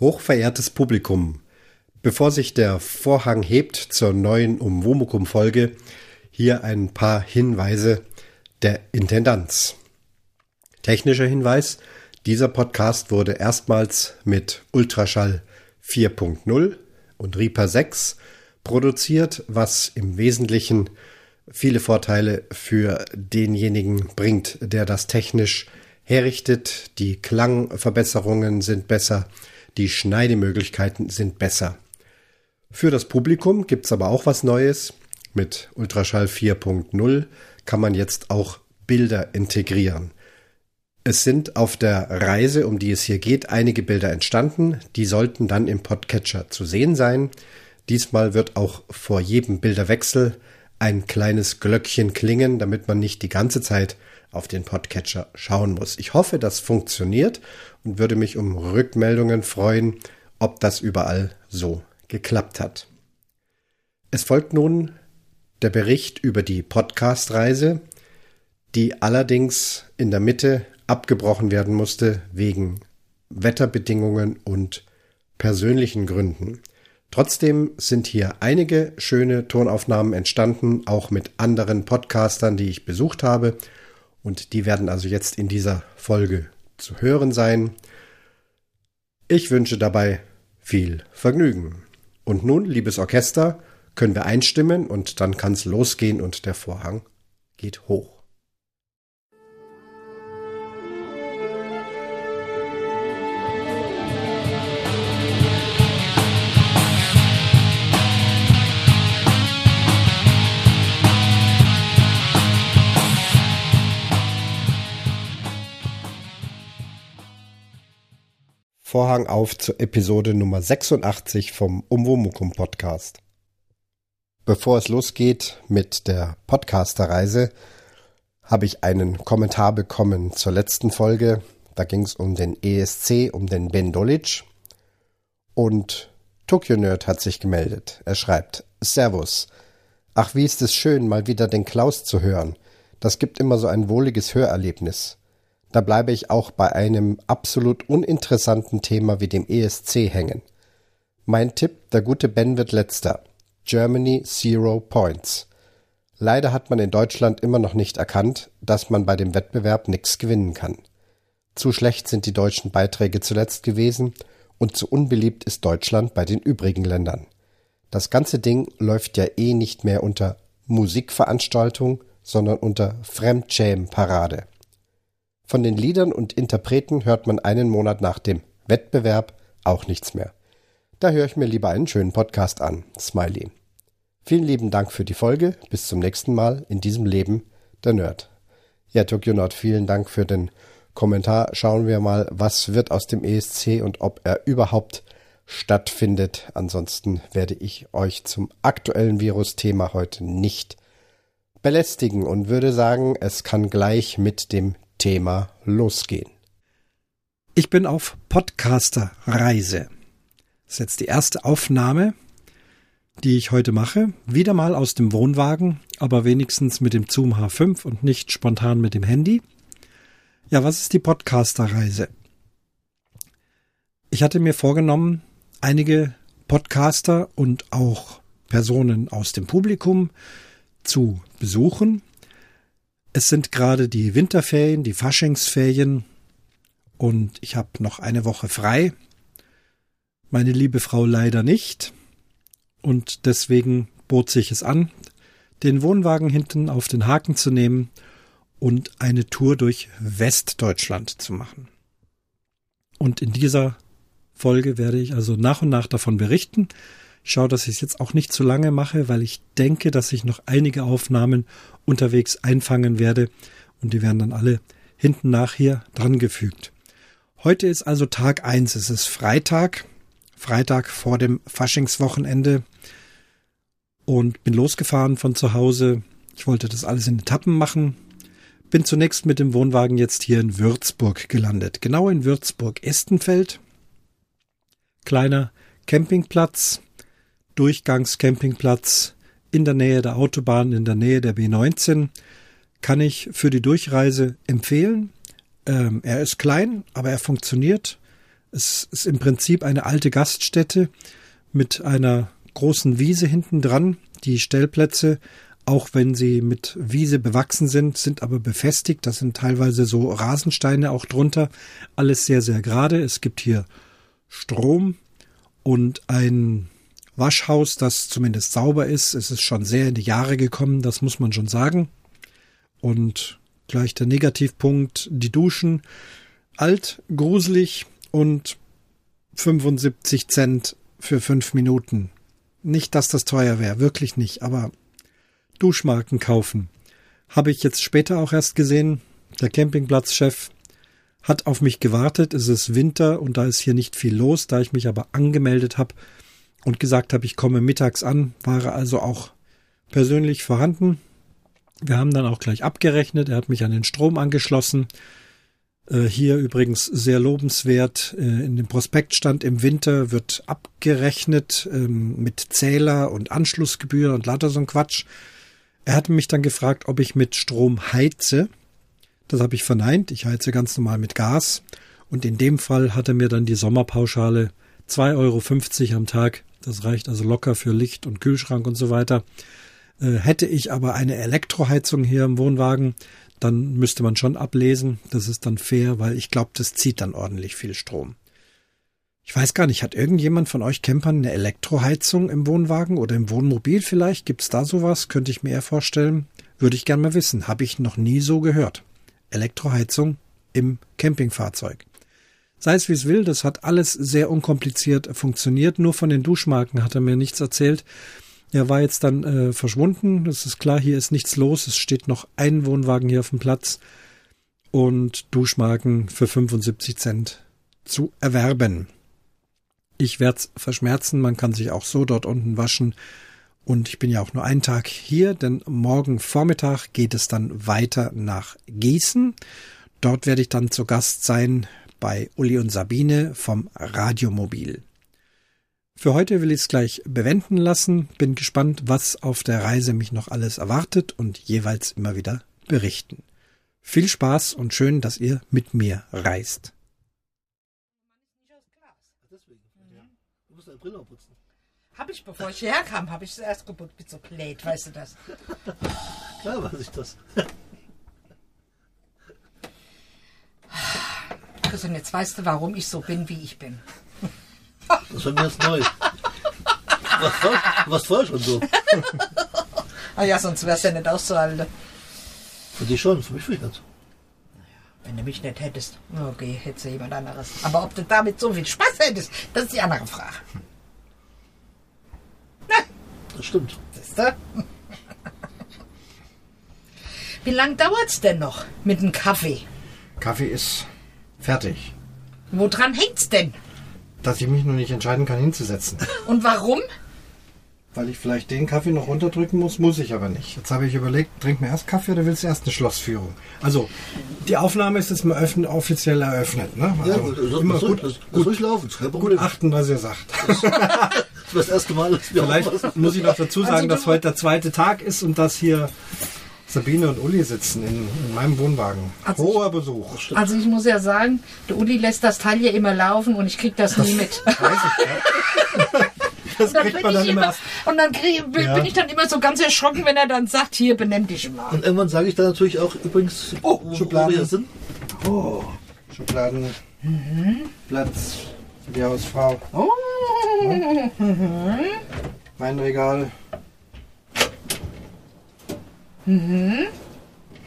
Hochverehrtes Publikum, bevor sich der Vorhang hebt zur neuen Umwomukum-Folge, hier ein paar Hinweise der Intendanz. Technischer Hinweis, dieser Podcast wurde erstmals mit Ultraschall 4.0 und Reaper 6 produziert, was im Wesentlichen viele Vorteile für denjenigen bringt, der das technisch herrichtet. Die Klangverbesserungen sind besser, die Schneidemöglichkeiten sind besser. Für das Publikum gibt's aber auch was Neues. Mit Ultraschall 4.0 kann man jetzt auch Bilder integrieren. Es sind auf der Reise, um die es hier geht, einige Bilder entstanden. Die sollten dann im Podcatcher zu sehen sein. Diesmal wird auch vor jedem Bilderwechsel ein kleines Glöckchen klingen, damit man nicht die ganze Zeit auf den Podcatcher schauen muss. Ich hoffe, das funktioniert und würde mich um Rückmeldungen freuen, ob das überall so geklappt hat. Es folgt nun der Bericht über die Podcast-Reise, die allerdings in der Mitte abgebrochen werden musste wegen Wetterbedingungen und persönlichen Gründen. Trotzdem sind hier einige schöne Tonaufnahmen entstanden, auch mit anderen Podcastern, die ich besucht habe. Und die werden also jetzt in dieser Folge zu hören sein. Ich wünsche dabei viel Vergnügen. Und nun, liebes Orchester, können wir einstimmen und dann kann es losgehen und der Vorhang geht hoch. Vorhang auf zur Episode Nummer 86 vom Umwomukum Podcast. Bevor es losgeht mit der Podcasterreise, habe ich einen Kommentar bekommen zur letzten Folge. Da ging es um den ESC, um den Ben Dolic. Und Tokyo Nerd hat sich gemeldet. Er schreibt, Servus. Ach, wie ist es schön, mal wieder den Klaus zu hören. Das gibt immer so ein wohliges Hörerlebnis. Da bleibe ich auch bei einem absolut uninteressanten Thema wie dem ESC hängen. Mein Tipp, der gute Ben wird letzter. Germany Zero Points. Leider hat man in Deutschland immer noch nicht erkannt, dass man bei dem Wettbewerb nichts gewinnen kann. Zu schlecht sind die deutschen Beiträge zuletzt gewesen und zu unbeliebt ist Deutschland bei den übrigen Ländern. Das ganze Ding läuft ja eh nicht mehr unter Musikveranstaltung, sondern unter Fremdschämen-Parade. Von den Liedern und Interpreten hört man einen Monat nach dem Wettbewerb auch nichts mehr. Da höre ich mir lieber einen schönen Podcast an. Smiley. Vielen lieben Dank für die Folge. Bis zum nächsten Mal in diesem Leben, der Nerd. Ja, Tokyo Nord, vielen Dank für den Kommentar. Schauen wir mal, was wird aus dem ESC und ob er überhaupt stattfindet. Ansonsten werde ich euch zum aktuellen Virus-Thema heute nicht belästigen und würde sagen, es kann gleich mit dem Thema losgehen. Ich bin auf Podcaster-Reise. Das ist jetzt die erste Aufnahme, die ich heute mache. Wieder mal aus dem Wohnwagen, aber wenigstens mit dem Zoom H5 und nicht spontan mit dem Handy. Ja, was ist die Podcaster-Reise? Ich hatte mir vorgenommen, einige Podcaster und auch Personen aus dem Publikum zu besuchen es sind gerade die Winterferien, die Faschingsferien und ich habe noch eine Woche frei. Meine liebe Frau leider nicht und deswegen bot sich es an, den Wohnwagen hinten auf den Haken zu nehmen und eine Tour durch Westdeutschland zu machen. Und in dieser Folge werde ich also nach und nach davon berichten. Schaue, dass ich es jetzt auch nicht zu lange mache, weil ich denke, dass ich noch einige Aufnahmen unterwegs einfangen werde und die werden dann alle hinten nach hier dran gefügt. Heute ist also Tag eins. Es ist Freitag, Freitag vor dem Faschingswochenende und bin losgefahren von zu Hause. Ich wollte das alles in Etappen machen. Bin zunächst mit dem Wohnwagen jetzt hier in Würzburg gelandet. Genau in Würzburg-Estenfeld. Kleiner Campingplatz, Durchgangscampingplatz in der Nähe der Autobahn, in der Nähe der B19, kann ich für die Durchreise empfehlen. Ähm, er ist klein, aber er funktioniert. Es ist im Prinzip eine alte Gaststätte mit einer großen Wiese hinten dran. Die Stellplätze, auch wenn sie mit Wiese bewachsen sind, sind aber befestigt. Das sind teilweise so Rasensteine auch drunter. Alles sehr, sehr gerade. Es gibt hier Strom und ein Waschhaus, das zumindest sauber ist. Es ist schon sehr in die Jahre gekommen, das muss man schon sagen. Und gleich der Negativpunkt, die Duschen. Alt, gruselig und 75 Cent für fünf Minuten. Nicht, dass das teuer wäre, wirklich nicht, aber Duschmarken kaufen. Habe ich jetzt später auch erst gesehen. Der Campingplatzchef hat auf mich gewartet. Es ist Winter und da ist hier nicht viel los. Da ich mich aber angemeldet habe und gesagt habe, ich komme mittags an, war also auch persönlich vorhanden. Wir haben dann auch gleich abgerechnet. Er hat mich an den Strom angeschlossen. Äh, hier übrigens sehr lobenswert. Äh, in dem Prospekt stand im Winter wird abgerechnet ähm, mit Zähler und Anschlussgebühr und lauter so ein Quatsch. Er hatte mich dann gefragt, ob ich mit Strom heize. Das habe ich verneint. Ich heize ganz normal mit Gas. Und in dem Fall hat er mir dann die Sommerpauschale 2,50 Euro am Tag. Das reicht also locker für Licht und Kühlschrank und so weiter. Äh, hätte ich aber eine Elektroheizung hier im Wohnwagen, dann müsste man schon ablesen. Das ist dann fair, weil ich glaube, das zieht dann ordentlich viel Strom. Ich weiß gar nicht, hat irgendjemand von euch Campern eine Elektroheizung im Wohnwagen oder im Wohnmobil vielleicht? Gibt's da sowas? Könnte ich mir eher vorstellen. Würde ich gern mal wissen. Habe ich noch nie so gehört. Elektroheizung im Campingfahrzeug. Sei es wie es will, das hat alles sehr unkompliziert funktioniert. Nur von den Duschmarken hat er mir nichts erzählt. Er war jetzt dann äh, verschwunden. Das ist klar, hier ist nichts los. Es steht noch ein Wohnwagen hier auf dem Platz und Duschmarken für 75 Cent zu erwerben. Ich werde es verschmerzen, man kann sich auch so dort unten waschen. Und ich bin ja auch nur einen Tag hier, denn morgen Vormittag geht es dann weiter nach Gießen. Dort werde ich dann zu Gast sein bei Uli und Sabine vom Radiomobil. Für heute will ich es gleich bewenden lassen. Bin gespannt, was auf der Reise mich noch alles erwartet und jeweils immer wieder berichten. Viel Spaß und schön, dass ihr mit mir reist. Brille putzen. Hab ich, bevor ich hierher kam, habe ich es erst geputzt. Bin so blöd, weißt du das? Klar weiß ich das. Chris, und jetzt weißt du, warum ich so bin, wie ich bin. Das war mir jetzt neu. Was warst vorher schon so? ah ja, sonst wär's ja nicht auszuhalten. Für dich schon, für mich vielleicht nicht. Wenn du mich nicht hättest, okay, hättest du jemand anderes. Aber ob du damit so viel Spaß hättest, das ist die andere Frage. Das stimmt. Siehst du? Wie lange dauert's denn noch mit dem Kaffee? Kaffee ist fertig. Woran hängt's denn? Dass ich mich noch nicht entscheiden kann, hinzusetzen. Und warum? Weil ich vielleicht den Kaffee noch runterdrücken muss, muss ich aber nicht. Jetzt habe ich überlegt, trink mir erst Kaffee oder willst du erst eine Schlossführung? Also, die Aufnahme ist jetzt mal öffn offiziell eröffnet. Ne? Also ja, gut, das, immer das, gut, das, das gut, laufen. Das ist kein Problem. gut achten, was ihr sagt. Das war das erste Mal, dass wir Vielleicht muss ich noch dazu sagen, Also dass heute der zweite Tag ist und dass hier Sabine und Uli sitzen in, in meinem Wohnwagen. Also Hoher Besuch. Also ich muss ja sagen, der Uli lässt das Teil hier immer laufen und ich krieg das nie mit. Weiß ich, ja. Das Dann kriegt man dann ich immer immer, und dann krieg, bin, Ja. bin ich dann immer so ganz erschrocken, wenn er dann sagt, hier benenn dich mal. Und irgendwann sage ich dann natürlich auch übrigens, Oh, wo, wo Schubladen. wir hier sind. Oh, Schubladen. Platz für die Hausfrau. Oh. Mein Regal.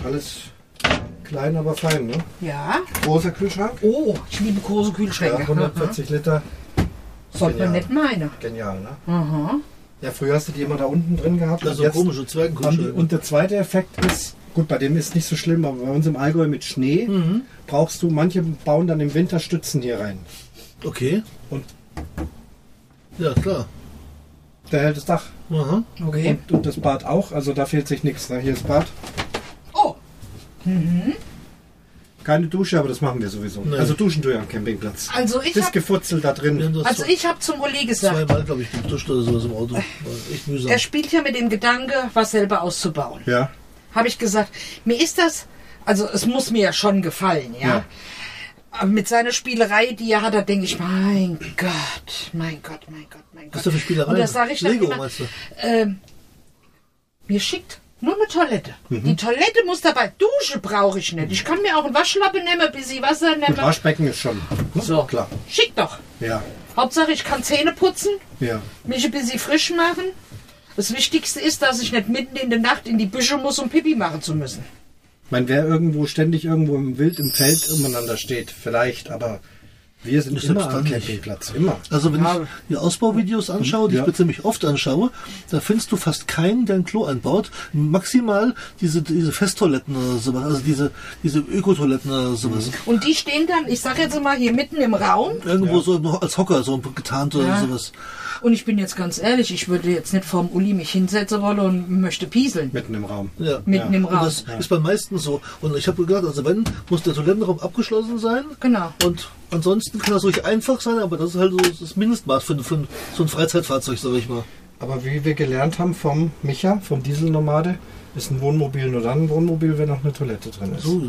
Alles klein, aber fein, ne? Ja. Großer Kühlschrank. Oh, ich liebe große Ja, Kühlschränke. 140 Liter. Sollte man Ja. nicht meinen. Genial, ne? Aha. Ja, früher hast du die immer da unten drin gehabt. Das und so jetzt komische Zwergenkühlschränke. und der zweite Effekt ist, gut, bei dem ist nicht so schlimm, aber bei uns im Allgäu mit Schnee Mhm. brauchst du, manche bauen dann im Winter Stützen hier rein. Okay. Und Ja, klar. Der hält das Dach. Aha. Okay. Und, und das Bad auch, also da fehlt sich nichts. Ne? Hier ist Bad. Oh, Keine Dusche, aber das machen wir sowieso. Nee. Also duschen tue ich am Campingplatz. also ich Das hab, Gefutzel da drin. also ich habe zum Uli gesagt, zweimal, glaube ich, geduscht oder sowas im Auto. War echt mühsam. er spielt ja mit dem Gedanke, was selber auszubauen. Ja. Habe ich gesagt, mir ist das, also es muss mir ja schon gefallen, ja. Ja. Aber mit seiner Spielerei, die er hat, da denke ich, mein Gott, mein Gott, mein Gott, mein Gott. Was ist das für Spielerei? Und da sage ich dann Lego, immer, meinst du? ähm, mir schickt nur eine Toilette. Die Toilette muss dabei. Dusche brauche ich nicht. Ich kann mir auch einen Waschlappen nehmen, ein bisschen Wasser nehmen. Waschbecken ist schon. ne? So. Klar. Schick doch. Ja. Hauptsache, ich kann Zähne putzen, Ja. mich ein bisschen frisch machen. Das Wichtigste ist, dass ich nicht mitten in der Nacht in die Büsche muss, um Pipi machen zu müssen. Meine, wer irgendwo ständig irgendwo im Wild im Feld umeinander steht, vielleicht, aber wir sind Ist immer am. Campingplatz. Immer. Also wenn Ja. ich die Ausbauvideos anschaue, die Ja. ich mir ziemlich oft anschaue, da findest du fast keinen, der ein Klo einbaut. Maximal diese, diese Festtoiletten oder sowas, also diese, diese Ökotoiletten oder sowas. Und die stehen dann, ich sag jetzt mal, hier mitten im Raum. Irgendwo so noch als Hocker so getarnt oder Ja. sowas. Und ich bin jetzt ganz ehrlich, ich würde jetzt nicht vorm Uli mich hinsetzen wollen und möchte pieseln. Mitten im Raum. Ja. Mitten im Und Raum. das ist bei meisten so. Und ich habe gedacht, also wenn, muss der Toilettenraum abgeschlossen sein. Genau. Und ansonsten kann das ruhig einfach sein, aber das ist halt so das Mindestmaß für, für so ein Freizeitfahrzeug, sag ich mal. Aber wie wir gelernt haben vom Micha, vom Dieselnomade, ist ein Wohnmobil nur dann ein Wohnmobil, wenn noch eine Toilette drin ist. So.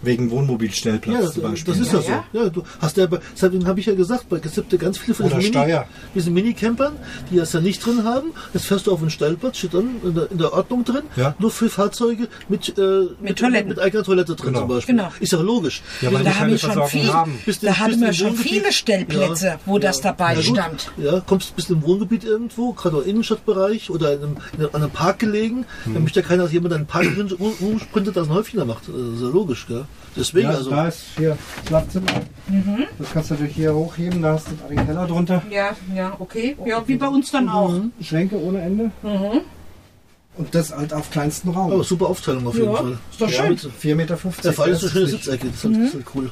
Wegen Wohnmobilstellplatz Ja, das, zum Beispiel. das ist ja, Ja, so. Ja, du hast ja, bei- deshalb habe ich ja gesagt, bei- es gibt ja ganz viele von diesen, Mini, Steuer. diesen Minicampern, die das ja nicht drin haben. Jetzt fährst du auf denStellplatz, steht dann in der, in der Ordnung drin, Ja. nur für Fahrzeuge mit, äh, mit, Toiletten. mit eigener Toilette drin Genau. zum Beispiel. Genau. Ist ja logisch. Ja, weil da die haben wir schon viel, haben. Bist du- da hatten du wir schon Wohngebiet? viele Stellplätze, Ja. wo das dabei Ja, gut. stand. Ja, kommst bist im Wohngebiet irgendwo, gerade auch im Innenstadtbereich oder in einem, in einem, an einem Park gelegen, Hm. dann möchte ja keiner, dass jemand einen Park rum- rumsprintet, das ein Häufchen da macht. Das ist ja logisch, gell? Deswegen, Ja, also. da ist hier Schlafzimmer. Mhm. Das kannst du natürlich hier hochheben, da hast du den Keller drunter. Ja, ja, okay. Ja, wie bei uns dann auch. Schränke ohne Ende. Und das halt auf kleinstem Raum. Aber super Aufteilung auf jeden Ja, Fall. ist doch Ja, schön. mit- 4,50 Meter. Ja, vor allem so das schöne Sitzecke, das ist halt, Mhm. das ist halt cool.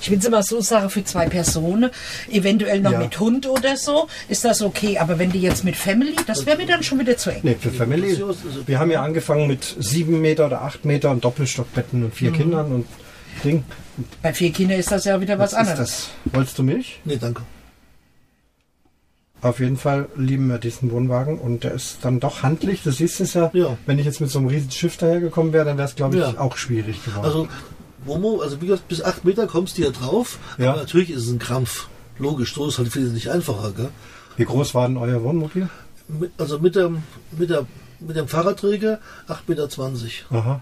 Ich will es immer so sagen, für zwei Personen, eventuell noch Ja. mit Hund oder so, ist das okay. Aber wenn die jetzt mit Family, das wäre mir dann schon wieder zu eng. Nee, für Family. Wir haben ja angefangen mit 7 Meter oder 8 Meter und Doppelstockbetten und vier Mhm. Kindern und Ding. Bei vier Kindern ist das ja wieder was, Was ist anderes. das? Wolltest du Milch? Nee, danke. Auf jeden Fall lieben wir diesen Wohnwagen und der ist dann doch handlich. Du siehst es ja, Ja. wenn ich jetzt mit so einem riesen Schiff dahergekommen wäre, dann wäre es, glaube ich, Ja. auch schwierig geworden. Also, Momo, also wie gesagt, bis 8 Meter kommst du hier drauf. Ja. Aber natürlich ist es ein Krampf. Logisch, so ist halt wesentlich einfacher. Gell? Wie groß war denn euer Wohnmobil? Mit, also mit dem, mit, der, mit dem Fahrradträger 8,20 Meter. Aha.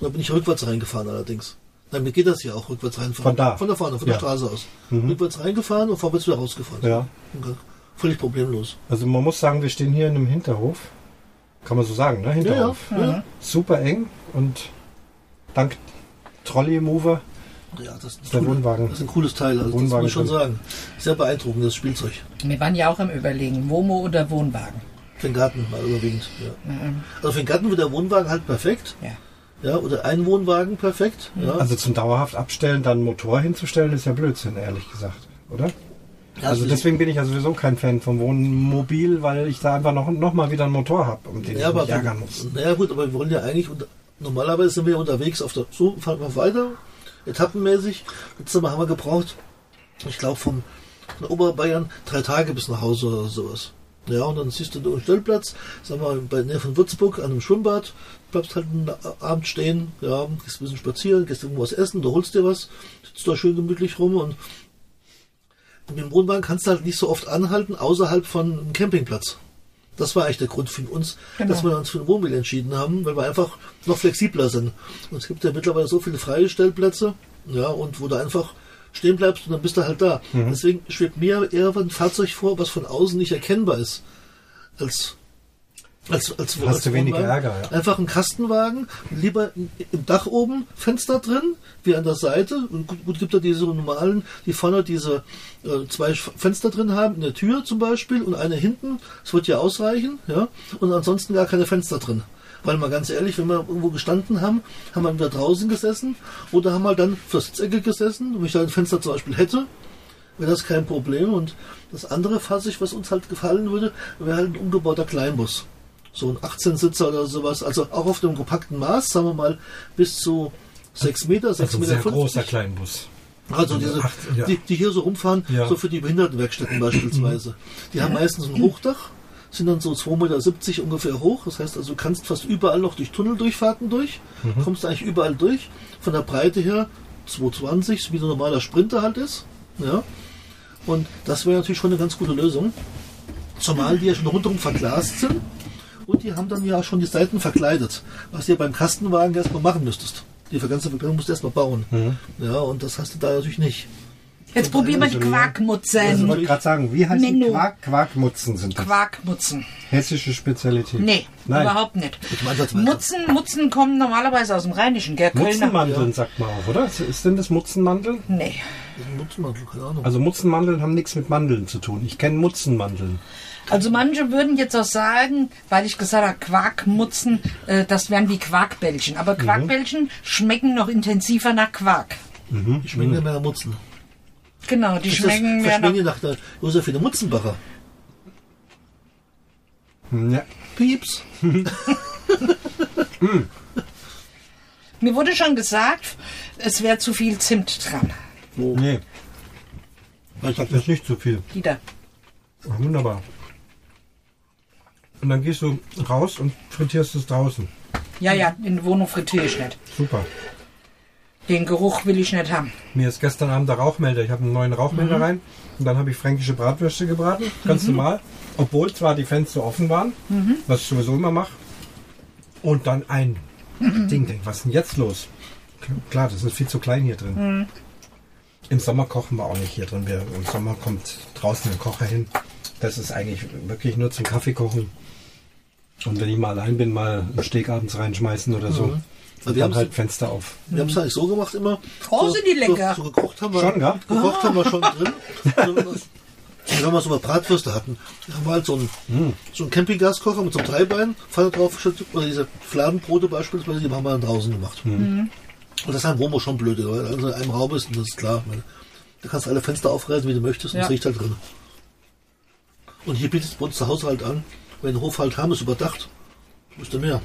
Da bin ich rückwärts reingefahren allerdings. Mir geht das ja auch rückwärts reinfahren. Von da? Von da vorne, von Ja. der Straße aus. Rückwärts reingefahren und vorwärts wieder rausgefahren. Ja. Okay. Völlig problemlos. Also man muss sagen, wir stehen hier in einem Hinterhof. Kann man so sagen, ne? Hinterhof. Ja, ja. ja. Super eng und dank Trolley-Mover Ja, das ist, der ein cool- Wohnwagen. das ist ein cooles Teil, also das muss man schon sagen. Sehr beeindruckendes Spielzeug. Wir waren ja auch am Überlegen, Womo oder Wohnwagen. Für den Garten mal überwiegend. Ja. Ähm, Also für den Garten wird der Wohnwagen halt perfekt. Ja. Ja, oder ein Wohnwagen perfekt. Ja. Also zum dauerhaft abstellen, dann einen Motor hinzustellen, ist ja Blödsinn, ehrlich gesagt, oder? Ja, Also es- deswegen bin ich ja sowieso kein Fan vom Wohnmobil, weil ich da einfach noch, noch mal wieder einen Motor habe, um den ja, ich aber mich ärgern muss. Naja gut, aber wir wollen ja eigentlich, unter, normalerweise sind wir unterwegs auf der, so fahren wir weiter, etappenmäßig. Letztes Mal haben wir gebraucht, ich glaube von Oberbayern drei Tage bis nach Hause oder sowas. Ja, und dann siehst du einen Stellplatz, sagen wir bei Nähe von Würzburg an einem Schwimmbad, bleibst halt einen Abend stehen, ja, gehst ein bisschen spazieren, gehst irgendwo was essen, du holst dir was, sitzt da schön gemütlich rum und mit dem Wohnwagen kannst du halt nicht so oft anhalten, außerhalb von einem Campingplatz. Das war eigentlich der Grund für uns, Genau. dass wir uns für ein Wohnmobil entschieden haben, weil wir einfach noch flexibler sind. Und es gibt ja mittlerweile so viele freie Stellplätze, ja, und wo du einfach stehen bleibst und dann bist du halt da. Mhm. Deswegen schwebt mir eher ein Fahrzeug vor, was von außen nicht erkennbar ist, als als, als, Hast als du weniger. Ärger, ja. Einfach ein Kastenwagen, lieber im Dach oben, Fenster drin, wie an der Seite. Und gut, gut gibt ja diese normalen, die vorne diese äh, zwei Fenster drin haben, in der Tür zum Beispiel und eine hinten. Das wird ja ausreichen, ja. Und ansonsten gar keine Fenster drin. Weil mal ganz ehrlich, wenn wir irgendwo gestanden haben, haben wir entweder draußen gesessen oder haben wir dann für Sitzecke gesessen. Wenn ich da ein Fenster zum Beispiel hätte, wäre das kein Problem. Und das andere Fahrzeug, was uns halt gefallen würde, wäre halt ein umgebauter Kleinbus. So ein 18-Sitzer oder sowas. Also auch auf dem kompakten Maß, sagen wir mal, bis zu 6 Meter, 6 Also ein Meter. sehr 50. großer Kleinbus. Also diese, Acht, ja. die, die hier so rumfahren, Ja. so für die Behindertenwerkstätten beispielsweise. Die haben meistens ein Hochdach, sind dann so 2,70 Meter ungefähr hoch. Das heißt also, du kannst fast überall noch durch Tunneldurchfahrten durch, Mhm. kommst eigentlich überall durch. Von der Breite her 220, wie so ein normaler Sprinter halt ist. Ja. Und das wäre natürlich schon eine ganz gute Lösung. Zumal die ja schon rundherum verglast sind und die haben dann ja schon die Seiten verkleidet, was ja beim Kastenwagen erstmal machen müsstest. Die ganze Verkleidung musst du erstmal bauen. Ja, und das hast du da natürlich nicht. Jetzt probieren wir die Also, Ich Quarkmutzen. wollte gerade sagen, wie heißt die Menno. Quark? Quarkmutzen sind das. Quarkmutzen. Hessische Spezialität. Nee, Nein. überhaupt nicht. Ich. Mutzen, Mutzen kommen normalerweise aus dem Rheinischen, gell? Mutzenmandeln sagt man auch, oder? Ist denn das Mutzenmandeln? Nee. Mutzenmantel, keine Ahnung. Also Mutzenmandeln haben nichts mit Mandeln zu tun. Ich kenne Mutzenmandeln. Also manche würden jetzt auch sagen, weil ich gesagt habe, Quarkmutzen, äh, das wären wie Quarkbällchen. Aber Quarkbällchen schmecken noch intensiver nach Quark. ich schmecke mehr nach Mutzen. Genau, die Das schmecken mehr verschmecken nach... die nach der Josephine Mutzenbacher. Ja. Pieps. Mir wurde schon gesagt, es wäre zu viel Zimt dran. Nee. Das ist nicht zu viel. Ach, Wunderbar. Und dann gehst du raus und frittierst es draußen. Ja, ja, in der Wohnung frittiere ich nicht. Super. Den Geruch will ich nicht haben. Mir ist gestern Abend der Rauchmelder. Ich habe einen neuen Rauchmelder rein. Und dann habe ich fränkische Bratwürste gebraten. Ganz normal. Obwohl zwar die Fenster offen waren, was ich sowieso immer mache. Und dann ein Ding. Denk, was ist denn jetzt los? Klar, das ist viel zu klein hier drin. Im Sommer kochen wir auch nicht hier drin. Wir, Im Sommer kommt draußen ein Kocher hin. Das ist eigentlich wirklich nur zum Kaffee kochen. Und wenn ich mal allein bin, mal einen Steg abends reinschmeißen oder so. Aber Und wir dann haben's- halt Fenster auf. Wir haben es eigentlich so gemacht immer. Oh, sind die lecker. So, so gekocht haben wir. Schon, gell? Gekocht haben wir schon drin. Und wenn wir so mal Bratwürste hatten, haben wir halt so einen, so einen Campinggaskocher mit so einem Dreibein, Pfanne drauf geschüttet, oder diese Fladenbrote beispielsweise, die haben wir dann draußen gemacht. Und das ist ein Womo schon blöd, weil also in einem Raum ist, und das ist klar. Da kannst du alle Fenster aufreißen, wie du möchtest, und Ja. es riecht halt drin. Und hier bietet es bei uns zu Hause halt an, wenn Hof halt haben, ist überdacht. Müsste mehr.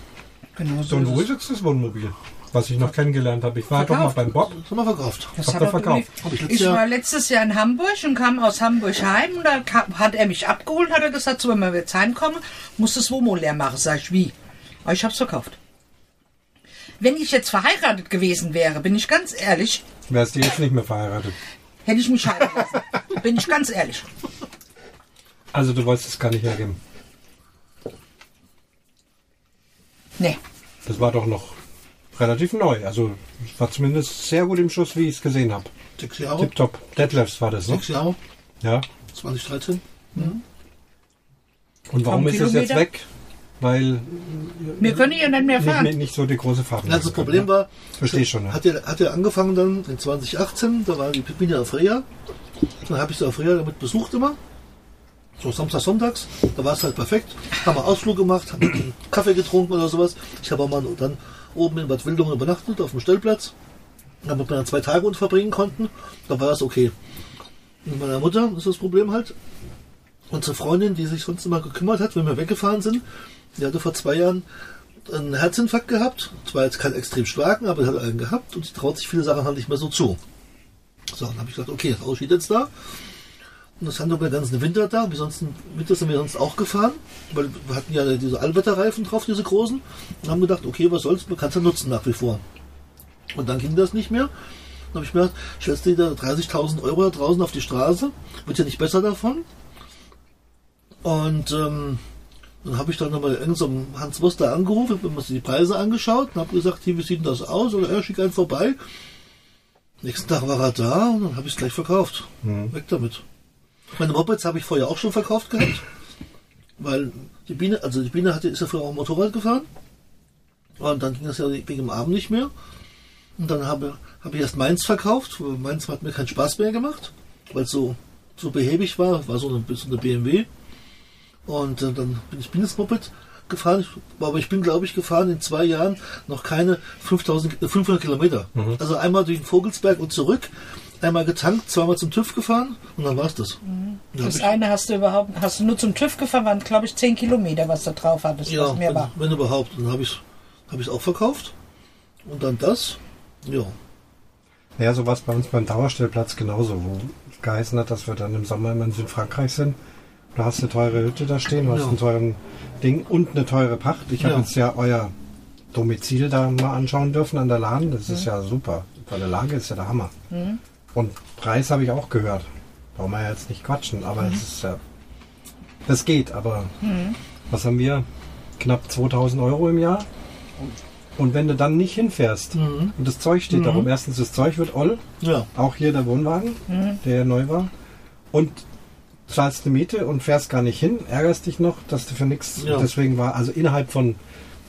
Genau So ein wo ist jetzt das Wohnmobil? Was ich noch kennengelernt habe. Ich war doch mal Verkauft. beim Bob. Das haben wir verkauft. Das Habt hat ihr er verkauft? Ich ich, letztes Jahr- war letztes Jahr in Hamburg und kam aus Hamburg heim und da kam, hat er mich abgeholt, hat er gesagt, so, wenn wir jetzt heimkommen, muss das Womo leer machen. Sag ich, wie? Aber ich hab's verkauft. Wenn ich jetzt verheiratet gewesen wäre, bin ich ganz ehrlich, Wärst du jetzt nicht mehr verheiratet? hätte ich mich scheiden lassen. bin ich ganz ehrlich. Also du wolltest es gar nicht hergeben. Nee. Das war doch noch relativ neu. Also es war zumindest sehr gut im Schuss, wie ich es gesehen habe. Sechs Jahre. Tipptopp. Deadlifts war das, ne? Sechs Jahre. Ja. 2013. Und warum ist es jetzt Kilometer? weg? Weil Wir können ja nicht mehr fahren. nicht, nicht so die große Fahrt. Das Problem war, Verstehe ich schon. Ja. hat er, hat er angefangen dann in 2018, da war die Pipine auf Freya. Dann habe ich sie auf Freya damit besucht immer. So Samstag, Sonntags. Da war es halt perfekt. Haben wir Ausflug gemacht, haben einen Kaffee getrunken oder sowas. Ich habe auch mal dann oben in Bad Wildungen übernachtet, auf dem Stellplatz. Damit wir dann zwei Tage unten verbringen konnten. Da war das okay. Mit meiner Mutter ist das Problem halt. Unsere Freundin, die sich sonst immer gekümmert hat, wenn wir weggefahren sind, die hatte vor zwei Jahren einen Herzinfarkt gehabt. Zwar jetzt keinen extrem starken, aber sie hat einen gehabt und sie traut sich viele Sachen halt nicht mehr so zu. So, dann habe ich gesagt, okay, das steht jetzt da. Das haben wir den ganzen Winter da. Wir sonst, Winter sind wir sonst auch gefahren, weil wir hatten ja diese Allwetterreifen drauf, diese großen. Und haben gedacht, okay, was soll's, man kann es ja nutzen nach wie vor. Und dann ging das nicht mehr. Dann habe ich mir gedacht, stellst du dir da 30.000 Euro da draußen auf die Straße, wird ja nicht besser davon. Und ähm, dann habe ich dann nochmal irgendeinem so Hans Muster angerufen, habe mir die Preise angeschaut und habe gesagt, hier, wie sieht denn das aus? Oder er schickt einen vorbei. Nächsten Tag war er da und dann habe ich es gleich verkauft. Weg damit. Meine Mopeds habe ich vorher auch schon verkauft gehabt. Weil die Biene, also die Biene hatte, ist ja früher auch Motorrad gefahren. Und dann ging das ja wegen dem Abend nicht mehr. Und dann habe, habe ich erst meins verkauft. Meins hat mir keinen Spaß mehr gemacht, weil es so, so behäbig war. War so eine, so eine BMW. Und äh, dann bin ich bin das Moped gefahren. Ich, aber ich bin, glaube ich, gefahren in zwei Jahren noch keine 5000, äh, 500 Kilometer. Also einmal durch den Vogelsberg und zurück. Einmal getankt, zweimal zum TÜV gefahren und dann war's das. Dann hab Das eine hast du überhaupt, hast du nur zum TÜV gefahren, waren glaube ich 10 Kilometer, was da drauf hattest, Ja, was mehr wenn, war. wenn überhaupt. Dann habe ich habe ich auch verkauft. Und dann das. Ja. Ja, so war es bei uns beim Dauerstellplatz genauso, wo es geheißen hat, dass wir dann im Sommer immer in Südfrankreich sind. Du hast eine teure Hütte da stehen, du hast Ja. einen teuren Ding und eine teure Pacht. Ich habe Ja. jetzt ja euer Domizil da mal anschauen dürfen an der Lahn. Das ist ja super. Von der Lage ist ja der Hammer. Und Preis habe ich auch gehört. Brauchen wir jetzt nicht quatschen, aber es ist ja. Das geht, aber was haben wir? Knapp 2000 Euro im Jahr. Und wenn du dann nicht hinfährst und das Zeug steht darum, erstens das Zeug wird oll, Ja. auch hier der Wohnwagen, der neu war, und zahlst eine Miete und fährst gar nicht hin, ärgerst dich noch, dass du für nichts. Ja. Deswegen war also innerhalb von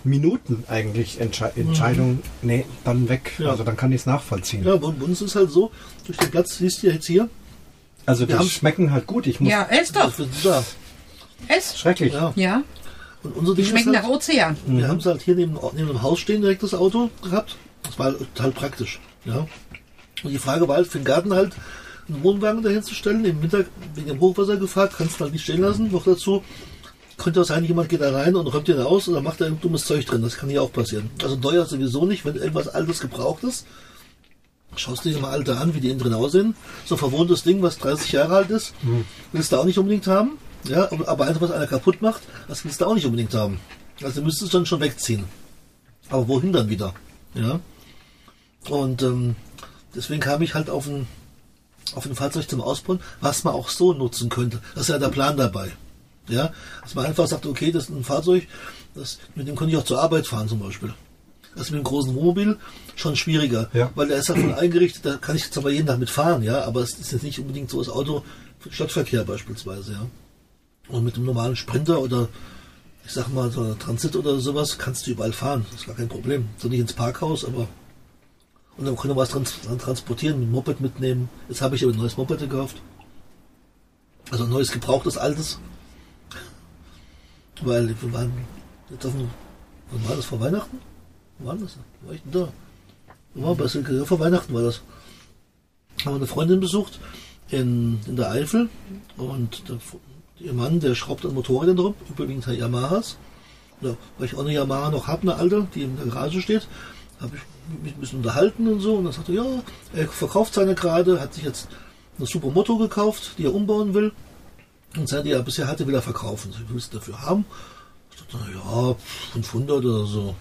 Minuten eigentlich Entsche Entscheidung, nee, dann weg. Ja. Also dann kann ich es nachvollziehen. Ja, bei uns ist halt so, durch den Platz, siehst du jetzt hier, Also die schmecken halt gut. Ich muss Ja, ess doch. da. Ess. schrecklich. Ja. Ja, Und unser die Ding schmecken ist nach halt, Ozean. wir haben es halt hier neben, neben dem Haus stehen, direkt das Auto gehabt. Das war total praktisch. Ja. Und die Frage war halt für den Garten halt, einen Wohnwagen dahin zu stellen, im Winter wegen dem Hochwassergefahr, kannst du halt nicht stehen lassen. Noch dazu könnte auch sein, jemand geht da rein und räumt den aus oder macht da ein dummes Zeug drin. Das kann hier auch passieren. Also teuer sowieso nicht, wenn irgendwas Altes gebraucht ist. Schaust dir mal alte an, wie die innen drin aussehen. So ein verwohntes Ding, was 30 Jahre alt ist, willst du auch nicht unbedingt haben. Ja, aber eins, was einer kaputt macht, das willst du auch nicht unbedingt haben. Also müsstest du dann schon wegziehen. Aber wohin dann wieder? Ja. Und ähm, deswegen kam ich halt auf ein, auf ein Fahrzeug zum Ausbauen, was man auch so nutzen könnte. Das ist ja der Plan dabei. Ja, dass man einfach sagt, okay, das ist ein Fahrzeug, das, mit dem könnte ich auch zur Arbeit fahren zum Beispiel. Das ist mit dem großen Wohnmobil schon schwieriger, Ja. weil der ist ja voll eingerichtet, da kann ich zwar jeden Tag mitfahren, ja, aber es ist jetzt nicht unbedingt so das Auto für Stadtverkehr beispielsweise, ja. Und mit dem normalen Sprinter oder ich sag mal so Transit oder sowas kannst du überall fahren, das ist gar kein Problem. So nicht ins Parkhaus, aber und dann können wir was trans transportieren, mit dem Moped mitnehmen. Jetzt habe ich aber ein neues Moped gekauft. Also ein neues gebrauchtes, altes. Weil wir waren jetzt auf dem, wann war das, vor Weihnachten? Wo war das? War ich denn da? War? Ja, vor Weihnachten war das. Haben wir eine Freundin besucht in, in der Eifel und der, ihr Mann, der schraubt an Motorrädern drum, überwiegend halt Yamahas. Ja, weil ich auch eine Yamaha noch habe, eine alte, die in der Garage steht, habe ich mich ein bisschen unterhalten und so. Und dann sagte er, ja, er verkauft seine gerade, hat sich jetzt eine super Moto gekauft, die er umbauen will. Und seit die er bisher hatte, will er verkaufen. So, willst du dafür haben? Ich dachte, na ja, 500 oder so.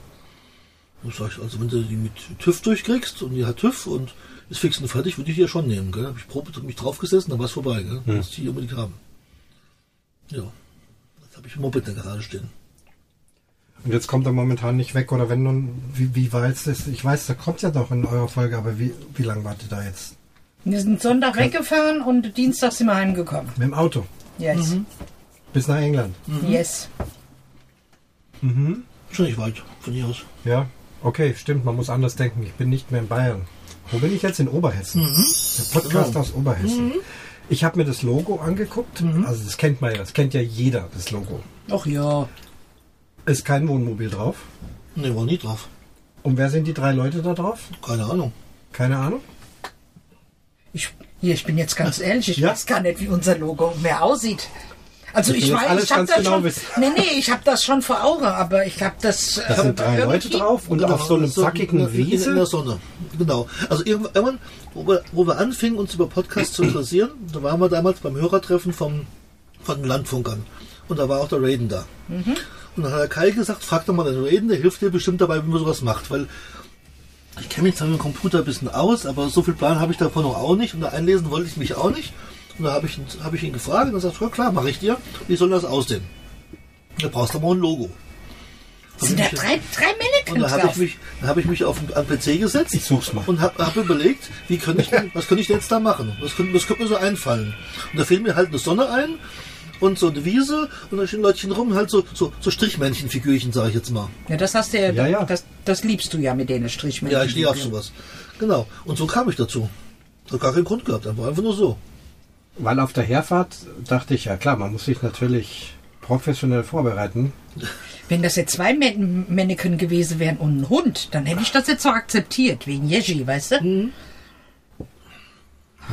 Und sag ich, also wenn du die mit TÜV durchkriegst und die hat TÜV und ist fix und fertig, würde ich die ja schon nehmen. Gell? Habe ich Probe mich draufgesessen, dann war es vorbei. Gell? Hm. Das die unbedingt haben. Ja, jetzt habe ich ein Moped in der Garage stehen. Und jetzt kommt er momentan nicht weg oder wenn nun, wie, wie war jetzt das? Ich weiß, da kommt ja noch in eurer Folge, aber wie, wie lange wart ihr da jetzt? Wir sind Sonntag weggefahren und Dienstag sind wir heimgekommen. Mit dem Auto. Yes. Bis nach England. Yes. Schon nicht weit von hier aus. Ja, okay, stimmt, man muss anders denken. Ich bin nicht mehr in Bayern. Wo bin ich jetzt? In Oberhessen. Der Podcast Genau. aus Oberhessen. Ich habe mir das Logo angeguckt. Also das kennt man ja, das kennt ja jeder, das Logo. Ach ja. Ist kein Wohnmobil drauf. Ne, war nie drauf. Und wer sind die drei Leute da drauf? Keine Ahnung. Keine Ahnung. Ich, hier, ich bin jetzt ganz ehrlich, ich Ja. weiß gar nicht, wie unser Logo mehr aussieht. Also Ich ich, weiß, alles ich habe das genau schon. wissen. Nee, nee, ich habe das schon vor Augen, aber ich habe das. Da sind drei Leute drauf und auf so einem So zackigen in, in, in der Wiese. Sonne. Genau. Also irgendwann, wo wir, wo wir anfingen, uns über Podcasts zu interessieren, da waren wir damals beim Hörertreffen vom, von den Landfunkern. Und da war auch der Raiden da. Und dann hat der Kai gesagt, frag doch mal den Raiden, der hilft dir bestimmt dabei, wie man sowas macht. Weil ich kenne mich zwar mit dem Computer ein bisschen aus, aber so viel Plan habe ich davon noch auch nicht. Und da einlesen wollte ich mich auch nicht. Und da habe ich, ihn- habe ich ihn gefragt und er sagt, ja klar, mache ich dir. Wie soll das aussehen? Da brauchst du mal ein Logo. sind da drei, drei Und Mannequins da habe ich mich, da habe ich mich auf den PC gesetzt Ich such's mal. und habe hab überlegt, wie könnte ich denn, was könnte ich denn jetzt da machen? Was könnte, was könnte mir so einfallen? Und da fiel mir halt eine Sonne ein und so eine Wiese und da stehen Leutchen rum, halt so, so, so Strichmännchenfigürchen, sage ich jetzt mal. Ja, das hast du ja, Ja, ja. Das, das liebst du ja mit denen Strichmännchen. Ja, ich stehe auf sowas. Genau. Und so kam ich dazu. Hat gar keinen Grund gehabt, einfach einfach nur so. Weil auf der Herfahrt dachte ich, ja klar, man muss sich natürlich professionell vorbereiten. Wenn das jetzt zwei Mannequin gewesen wären und ein Hund, dann hätte ich das jetzt so akzeptiert, wegen Yeji, weißt du? Mhm.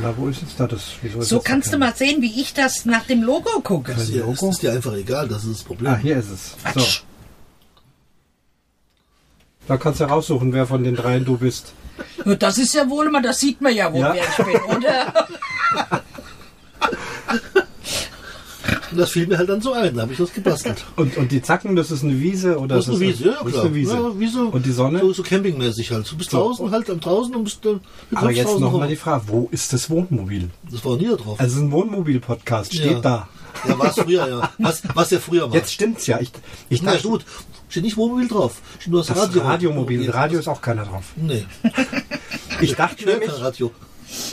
Na, wo ist jetzt da das? Wieso ist So jetzt da kannst du kein- mal sehen, wie ich das nach dem Logo gucke. Das ist, dir, das Logo? ist dir einfach egal, das ist das Problem. Ah, hier ist es. So. Da kannst du raussuchen, wer von den dreien du bist. Das ist ja wohl immer, das sieht man ja wohl, Ja. wer ich bin, oder? Und das fiel mir halt dann so ein, da habe ich das gebastelt. Und, und die Zacken, das ist eine Wiese oder Das ist eine Wiese, ja, ja, das ist klar. eine Wiese. Ja, Wiese Und die Sonne? So, so campingmäßig halt. Du bist So. draußen halt am draußen und bist dann du Aber jetzt nochmal die Frage, wo ist das Wohnmobil? Das war nie da drauf. Also ein Wohnmobil-Podcast steht Ja. da. Ja, war es früher, ja. Was, was ja früher war. Jetzt stimmt's ja. Ich, ich Na dachte, gut, steht nicht Wohnmobil drauf. Steht nur das, das Radio. Radiomobil. Radio ist auch keiner drauf. Nee, Ich dachte nämlich, kein Radio.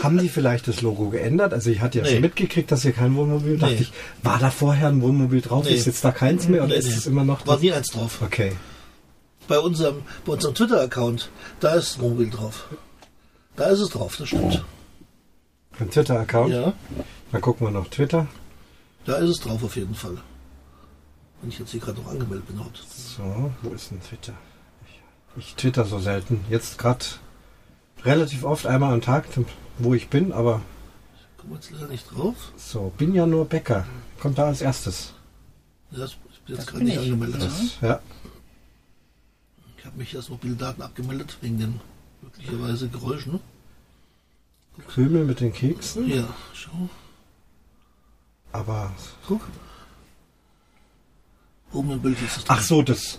Haben die vielleicht das Logo geändert? Also ich hatte ja Nee. schon mitgekriegt, dass hier kein Wohnmobil. Dachte Nee. ich, war da vorher ein Wohnmobil drauf? Nee. Ist jetzt da keins mehr oder ist es immer noch? War nie eins drauf. Okay. Bei unserem, bei unserem Twitter-Account, da ist Wohnmobil drauf. Da ist es drauf, das stimmt. Ein Twitter-Account. Ja, Dann gucken wir noch Twitter. da ist es drauf auf jeden Fall. Wenn ich jetzt hier gerade noch angemeldet bin. heute. So, wo ist denn Twitter? Ich, ich twitter so selten. Jetzt gerade relativ oft, einmal am Tag, wo ich bin, aber Kommen wir jetzt leider nicht drauf. so, bin ja nur Bäcker. Kommt da als erstes. Ja, das- ich bin jetzt Das gerade nicht ich. angemeldet. Das, ja. Ich habe mich als Mobildaten abgemeldet, wegen den möglicherweise Geräuschen. Krümel mit den Keksen. Ja, schau. Aber. Guck. Oben im Bild ist es Ach so, das.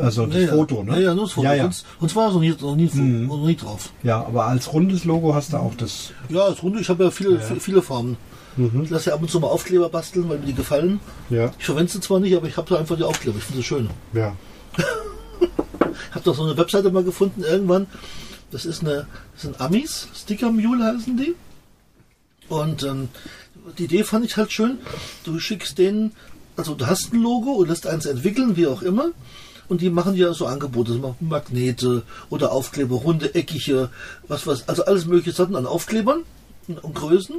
Also das ja. Foto, ne? Ja, ja, nur das Foto. Ja, ja. Und, und zwar so nie, noch, nie, Mhm. noch nie drauf. ja, aber als rundes Logo hast du auch das. Ja, als Runde, ich habe ja viele, Ja. viele, Formen. Mhm. Ich lasse ja ab und zu mal Aufkleber basteln, weil mir die gefallen. Ja, Ich verwende sie zwar nicht, aber ich habe da einfach die Aufkleber. Ich finde sie schön. ja. Ich habe doch so eine Webseite mal gefunden irgendwann. Das ist eine, das sind Amis, Sticker Mule heißen die. Und ähm, die Idee fand ich halt schön. Du schickst denen, also du hast ein Logo und lässt eins entwickeln, wie auch immer. Und die machen dir so Angebote, machen Magnete oder Aufkleber, runde, eckige, was was, also alles mögliche Sorten an Aufklebern und, Größen.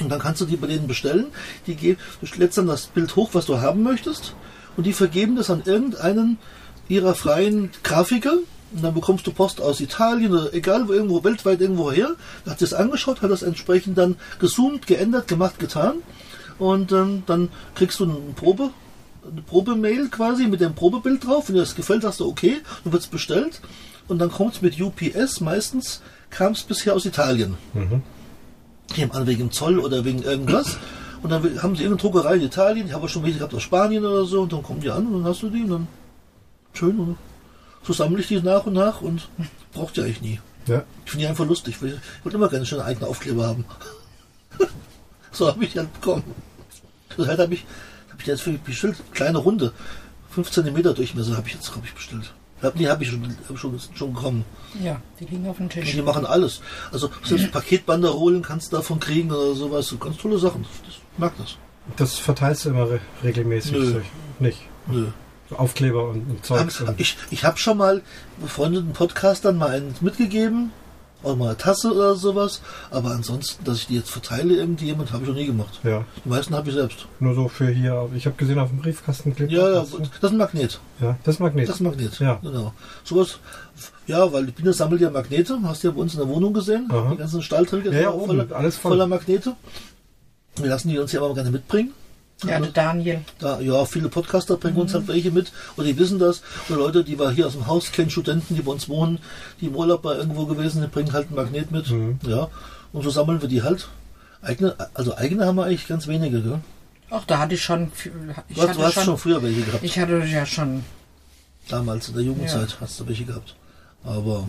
Und dann kannst du die bei denen bestellen. Die geben, du lädst dann das Bild hoch, was du haben möchtest. Und die vergeben das an irgendeinen ihrer freien Grafiker. Und dann bekommst du Post aus Italien oder egal wo irgendwo, weltweit irgendwo her. Da hat sie es angeschaut, hat das entsprechend dann gezoomt, geändert, gemacht, getan. Und ähm, dann kriegst du eine Probe, eine Probemail quasi mit dem Probebild drauf. Wenn dir das gefällt, sagst du okay, dann wird es bestellt. Und dann kommt es mit UPS. Meistens kam es bisher aus Italien. Ich nehme an, wegen Zoll oder wegen irgendwas. Und dann haben sie irgendeine Druckerei in Italien, ich habe schon welche gehabt aus Spanien oder so, und dann kommen die an und dann hast du die und dann schön und so sammle ich die nach und nach und braucht die eigentlich nie. Ja. Ich finde die einfach lustig, ich wollte immer gerne schöne eigene Aufkleber haben. so habe ich die halt bekommen. Das halt habe ich, ich jetzt für bestellt, kleine Runde, 5 cm Durchmesser habe ich jetzt hab ich bestellt. Hab, nee, habe ich schon, hab schon, schon bekommen. Ja, die liegen auf dem Und Tisch. die machen alles. Also selbst Paketbanderolen kannst du davon kriegen oder sowas. So ganz tolle Sachen. Ich mag das. Das verteilst du immer re regelmäßig. Nö. Nicht. Nö. Aufkleber und, und Zeugs. Hab, und, ich ich habe schon mal befreundeten Podcastern mal einen mitgegeben. Auch mal eine Tasse oder sowas. Aber ansonsten, dass ich die jetzt verteile irgendjemand, habe ich noch nie gemacht. ja, Die meisten habe ich selbst. nur so für hier. Ich habe gesehen auf dem Briefkasten Ja, ja, ne? das ist ein Magnet. ja, das Magnet. Das ist ein Magnet. Ja. Genau. Sowas, ja, weil die Biene sammelt ja Magnete. Hast du ja bei uns in der Wohnung gesehen. Aha. Die ganzen Stahlträger Ja, ja, oben, voller, alles voll. voller Magnete. Wir lassen die uns ja aber gerne mitbringen. Ja, der Daniel. Da, ja, viele Podcaster bringen uns halt welche mit oder die wissen das. Oder Leute, die wir hier aus dem Haus kennen, Studenten, die bei uns wohnen, die im Urlaub bei irgendwo gewesen sind, bringen halt ein Magnet mit. Mhm. Ja. Und so sammeln wir die halt. Eigene, also eigene haben wir eigentlich ganz wenige, gell? Ach, da hatte ich schon. Ich Du hast, hatte du hast schon, schon früher welche gehabt. ich hatte ja schon. Damals in der Jugendzeit hast du welche gehabt. Aber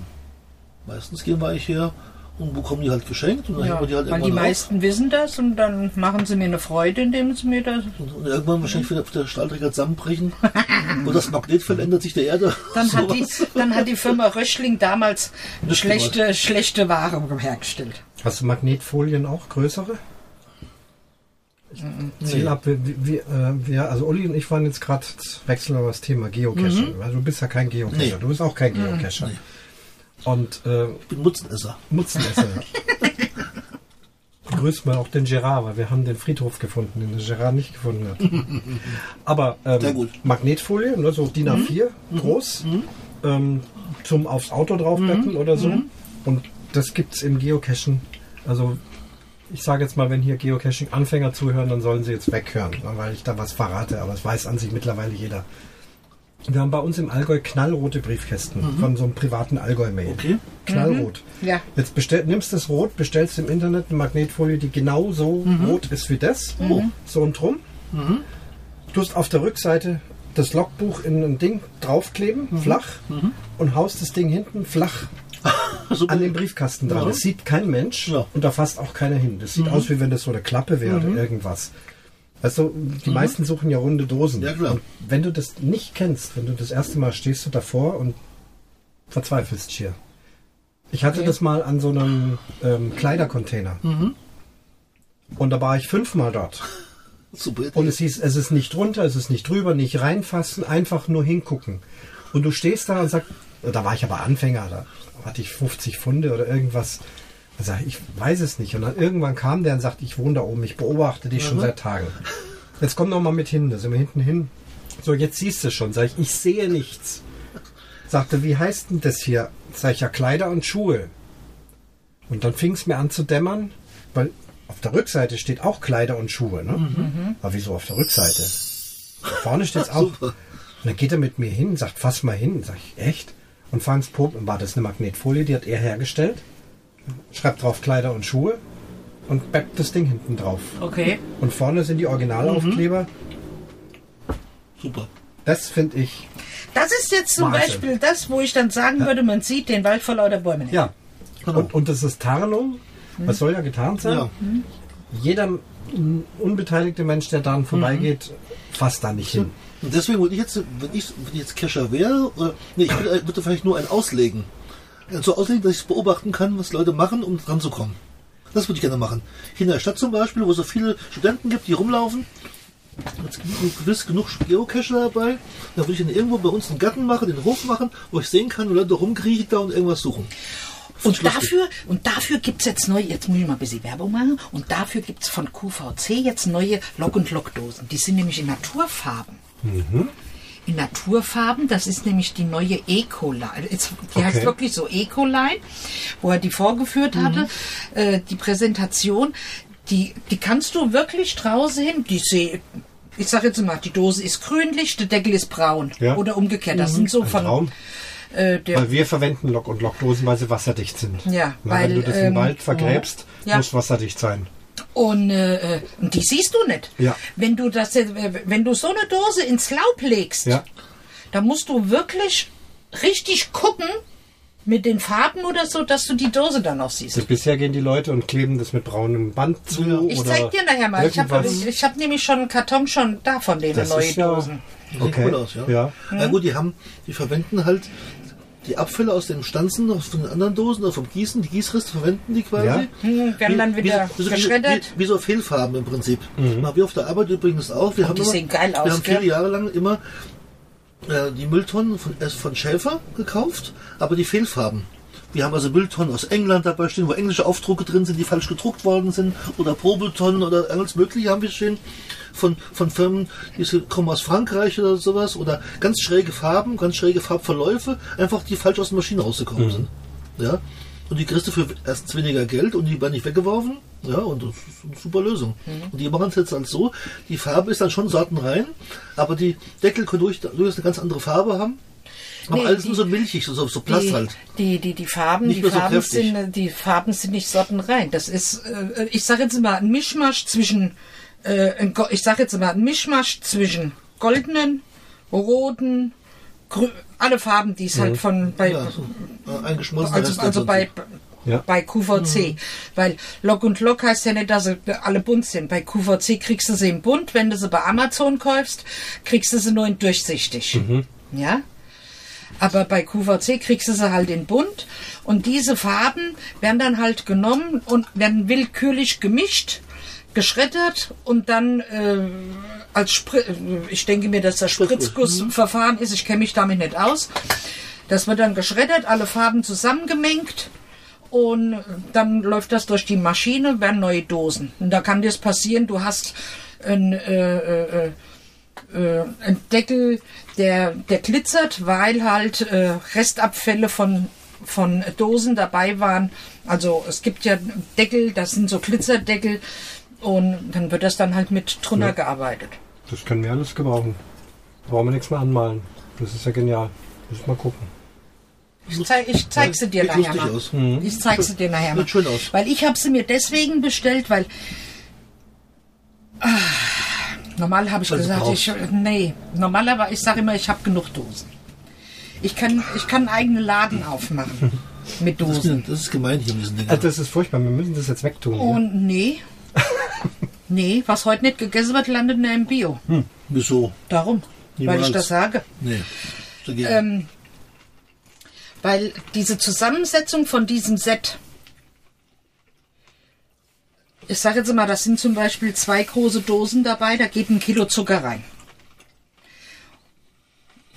meistens gehen wir eigentlich her und bekommen die halt geschenkt und dann Ja, die halt weil die auf. meisten wissen das und dann machen sie mir eine Freude, indem sie mir das. Und irgendwann wahrscheinlich wieder auf der Stahlträger zusammenbrechen. und das Magnetfeld ändert sich der Erde. Dann hat, die, dann hat die Firma Röschling damals Nicht schlechte, schlechte Ware hergestellt. Hast du Magnetfolien auch größere? Zähl ab, wir, wir, äh, wir, also Uli und ich waren jetzt gerade, wechseln wir das Thema Geocaching. weil Du bist ja kein Geocacher, Nee. du bist auch kein Geocacher. Nee. Und äh, Ich bin Mutzenesser. Mutzenesser. Grüß mal auch den Gerard, weil wir haben den Friedhof gefunden, den der Gerard nicht gefunden hat. Aber ähm. Magnetfolie, ne, so DIN A4, groß, ähm, zum aufs Auto draufbetten oder so. Und das gibt's im Geocachen. Also ich sage jetzt mal, wenn hier Geocaching-Anfänger zuhören, dann sollen sie jetzt weghören, weil ich da was verrate. Aber das weiß an sich mittlerweile jeder. Wir haben bei uns im Allgäu knallrote Briefkästen von so einem privaten Allgäu-Mail. Okay. Knallrot. Ja. Jetzt bestell, nimmst das Rot, bestellst im Internet eine Magnetfolie, die genau so rot ist wie das. So und drum. Tust auf der Rückseite das Logbuch in ein Ding draufkleben, flach, und haust das Ding hinten flach an den Briefkasten dran. Ja. Das sieht kein Mensch Ja. und da fasst auch keiner hin. Das sieht aus, wie wenn das so eine Klappe wäre oder irgendwas. Also die meisten suchen ja runde Dosen. Ja, klar. Und wenn du das nicht kennst, wenn du das erste Mal stehst du davor und verzweifelst schier. Ich hatte das mal an so einem ähm, Kleidercontainer. Und da war ich fünfmal dort. Super. Und es hieß, es ist nicht drunter, es ist nicht drüber, nicht reinfassen, einfach nur hingucken. Und du stehst da und sagst, da war ich aber Anfänger, da hatte ich 50 Funde oder irgendwas. Sag ich, ich weiß es nicht. Und dann irgendwann kam der und sagte, ich wohne da oben, ich beobachte dich schon seit Tagen. Jetzt komm noch mal mit hin, da sind wir hinten hin. So, jetzt siehst du es schon. Sag ich, ich sehe nichts. Sagte, wie heißt denn das hier? Sag ich, ja, Kleider und Schuhe. Und dann fing es mir an zu dämmern, weil auf der Rückseite steht auch Kleider und Schuhe. Ne? Aber wieso auf der Rückseite? Da vorne steht es auch. Und dann geht er mit mir hin, sagt, fass mal hin. Sag ich, echt? Und fangs Pop, war das eine Magnetfolie, die hat er hergestellt. Schreibt drauf Kleider und Schuhe und bappt das Ding hinten drauf. Okay. Und vorne sind die Originalaufkleber. Super. Das finde ich. Das ist jetzt zum Wahnsinn. Beispiel das, wo ich dann sagen würde, man sieht den Wald vor lauter Bäumen nicht. Ja. Genau. Und, und das ist Tarnung. Was soll ja getarnt sein? Ja. Jeder mm, unbeteiligte Mensch, der daran vorbeigeht, fasst da nicht hin. Und deswegen würde ich jetzt, wenn ich, wenn ich jetzt Kescher wäre, oder, nee, ich würde, würde vielleicht nur ein auslegen. So auslegen, dass ich beobachten kann, was Leute machen, um dran zu kommen. Das würde ich gerne machen. Hier in der Stadt zum Beispiel, wo es so viele Studenten gibt, die rumlaufen, jetzt gibt gewiss genug Geocacher dabei. Da würde ich dann irgendwo bei uns einen Garten machen, den Hof machen, wo ich sehen kann, wo Leute rumkriechen da und irgendwas suchen. Und dafür, und dafür gibt's jetzt neu, jetzt muss ich mal ein bisschen Werbung machen, und dafür gibt's von QVC jetzt neue Lock- und Lockdosen. Die sind nämlich in Naturfarben. In Naturfarben, das ist nämlich die neue Eco-Line. Jetzt- Die heißt Okay. wirklich so Eco-Line, wo er die vorgeführt hatte, äh, die Präsentation. Die, die kannst du wirklich draußen hin, die seh, ich sag jetzt mal, die Dose ist grünlich, der Deckel ist braun. Ja. Oder umgekehrt. Das sind so Ein von, äh, Weil wir verwenden Lock- und Lockdosen, weil sie wasserdicht sind. Ja, Na, weil, wenn du das ähm, im Wald vergräbst, ja. muss wasserdicht sein. Und, äh, äh, und die siehst du nicht. Ja. Wenn du das, äh, wenn du so eine Dose ins Laub legst, Ja. da musst du wirklich richtig gucken mit den Farben oder so, dass du die Dose dann noch siehst. Also bisher gehen die Leute und kleben das mit braunem Band zu. Ja. Ich oder zeig dir nachher mal. Ich habe hab nämlich schon einen Karton schon da von denen Das neue ja- Dosen. Sieht Okay. cool aus, ja. Ja. Na gut, die haben, die verwenden halt die Abfälle aus den Stanzen aus von den anderen Dosen oder vom Gießen, die Gießreste verwenden die quasi. Ja. Hm, werden dann wieder wie, so- geschreddert. Wie, wie so Fehlfarben im Prinzip. Mhm. Machen wir auf der Arbeit übrigens auch. Wir haben die immer, sehen geil aus, Wir haben viele gell? Jahre lang immer äh, die Mülltonnen von, erst von Schäfer gekauft, aber die Fehlfarben. Wir haben also Mülltonnen aus England dabei stehen, wo englische Aufdrucke drin sind, die falsch gedruckt worden sind, oder Probeltonnen oder alles Mögliche haben wir stehen. Von, von Firmen, die kommen aus Frankreich oder sowas, oder ganz schräge Farben, ganz schräge Farbverläufe, einfach die falsch aus der Maschine rausgekommen sind. Ja. Und die kriegst du für erstens weniger Geld und die werden nicht weggeworfen. Ja, und das ist eine super Lösung. Und die machen es jetzt halt so, die Farbe ist dann schon sortenrein, aber die Deckel können durch, durchaus eine ganz andere Farbe haben. Aber Nee, alles die- nur so milchig, so, so, so Plast die, halt. die, die, die Farben, die so Farben kräftig. sind, die Farben sind nicht sortenrein. Das ist, äh, ich sage jetzt mal, ein Mischmasch zwischen, äh, ich sage jetzt mal, ein Mischmasch zwischen goldenen, roten, grü alle Farben, die es halt von bei, Ja, so, äh, also, also bei. Ja. bei QVC. Weil Lock und Lock heißt ja nicht, dass sie alle bunt sind. Bei QVC kriegst du sie im bunt. Wenn du sie bei Amazon kaufst, kriegst du sie nur in durchsichtig. Ja? Aber bei QVC kriegst du sie halt in bunt. Und diese Farben werden dann halt genommen und werden willkürlich gemischt, geschreddert und dann äh, als Sprit ich denke mir, dass das Spritzgussverfahren ist, ich kenne mich damit nicht aus. Das wird dann geschreddert, alle Farben zusammengemengt und dann läuft das durch die Maschine, werden neue Dosen. Und da kann das passieren, du hast ein, äh, äh, äh, ein Deckel, der, der glitzert, weil halt äh, Restabfälle von, von Dosen dabei waren. Also es gibt ja Deckel, das sind so Glitzerdeckel und dann wird das dann halt mit drunter gearbeitet. Das können wir alles gebrauchen. Brauchen wir nichts mehr anmalen. Das ist ja genial. Muss mal gucken. Ich, zeig, ich zeig sie dir nachher mal. aus. Ich zeig sie dir nachher mal. Schön aus. Weil ich habe sie mir deswegen bestellt, weil ah, normal habe ich sie gesagt, ich nee, normalerweise ich sage immer, ich habe genug Dosen. Ich kann ich kann einen eigenen Laden aufmachen mit Das ist, Dosen. das ist gemein hier. Also das ist furchtbar. Wir müssen das jetzt wegtun. hier. Und nee. Nee, was heute nicht gegessen wird, landet in einem Bio. Wieso? Darum, weil Niemals. ich das sage. Nee. Dagegen. Ähm, weil diese Zusammensetzung von diesem Set, ich sage jetzt mal, das sind zum Beispiel zwei große Dosen dabei, da geht ein Kilo Zucker rein.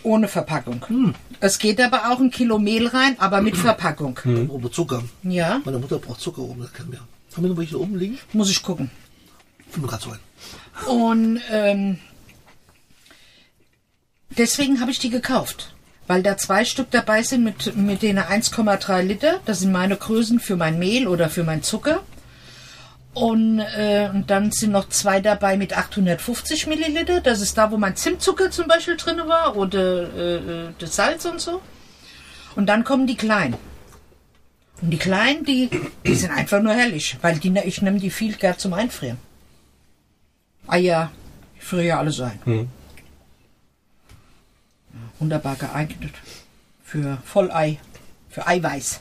Ohne Verpackung. Es geht aber auch ein Kilo Mehl rein, aber mit Verpackung. Oder Zucker. Ja, Meine Mutter braucht Zucker oben, das kennen wir. Haben wir noch welche oben liegen? muss ich gucken. Ein. Und ähm, deswegen habe ich die gekauft. Weil da zwei Stück dabei sind mit, mit denen 1,3 Liter. Das sind meine Größen für mein Mehl oder für mein Zucker. Und, äh, und dann sind noch zwei dabei mit 850 Milliliter. Das ist da, wo mein Zimtzucker zum Beispiel drin war oder äh, äh, das Salz und so. Und dann kommen die kleinen. Und die kleinen, die, die sind einfach nur herrlich, weil die, ich nehme die viel gern zum Einfrieren. Eier, ich friere ja alles ein. Hm. Wunderbar geeignet für Vollei, für Eiweiß.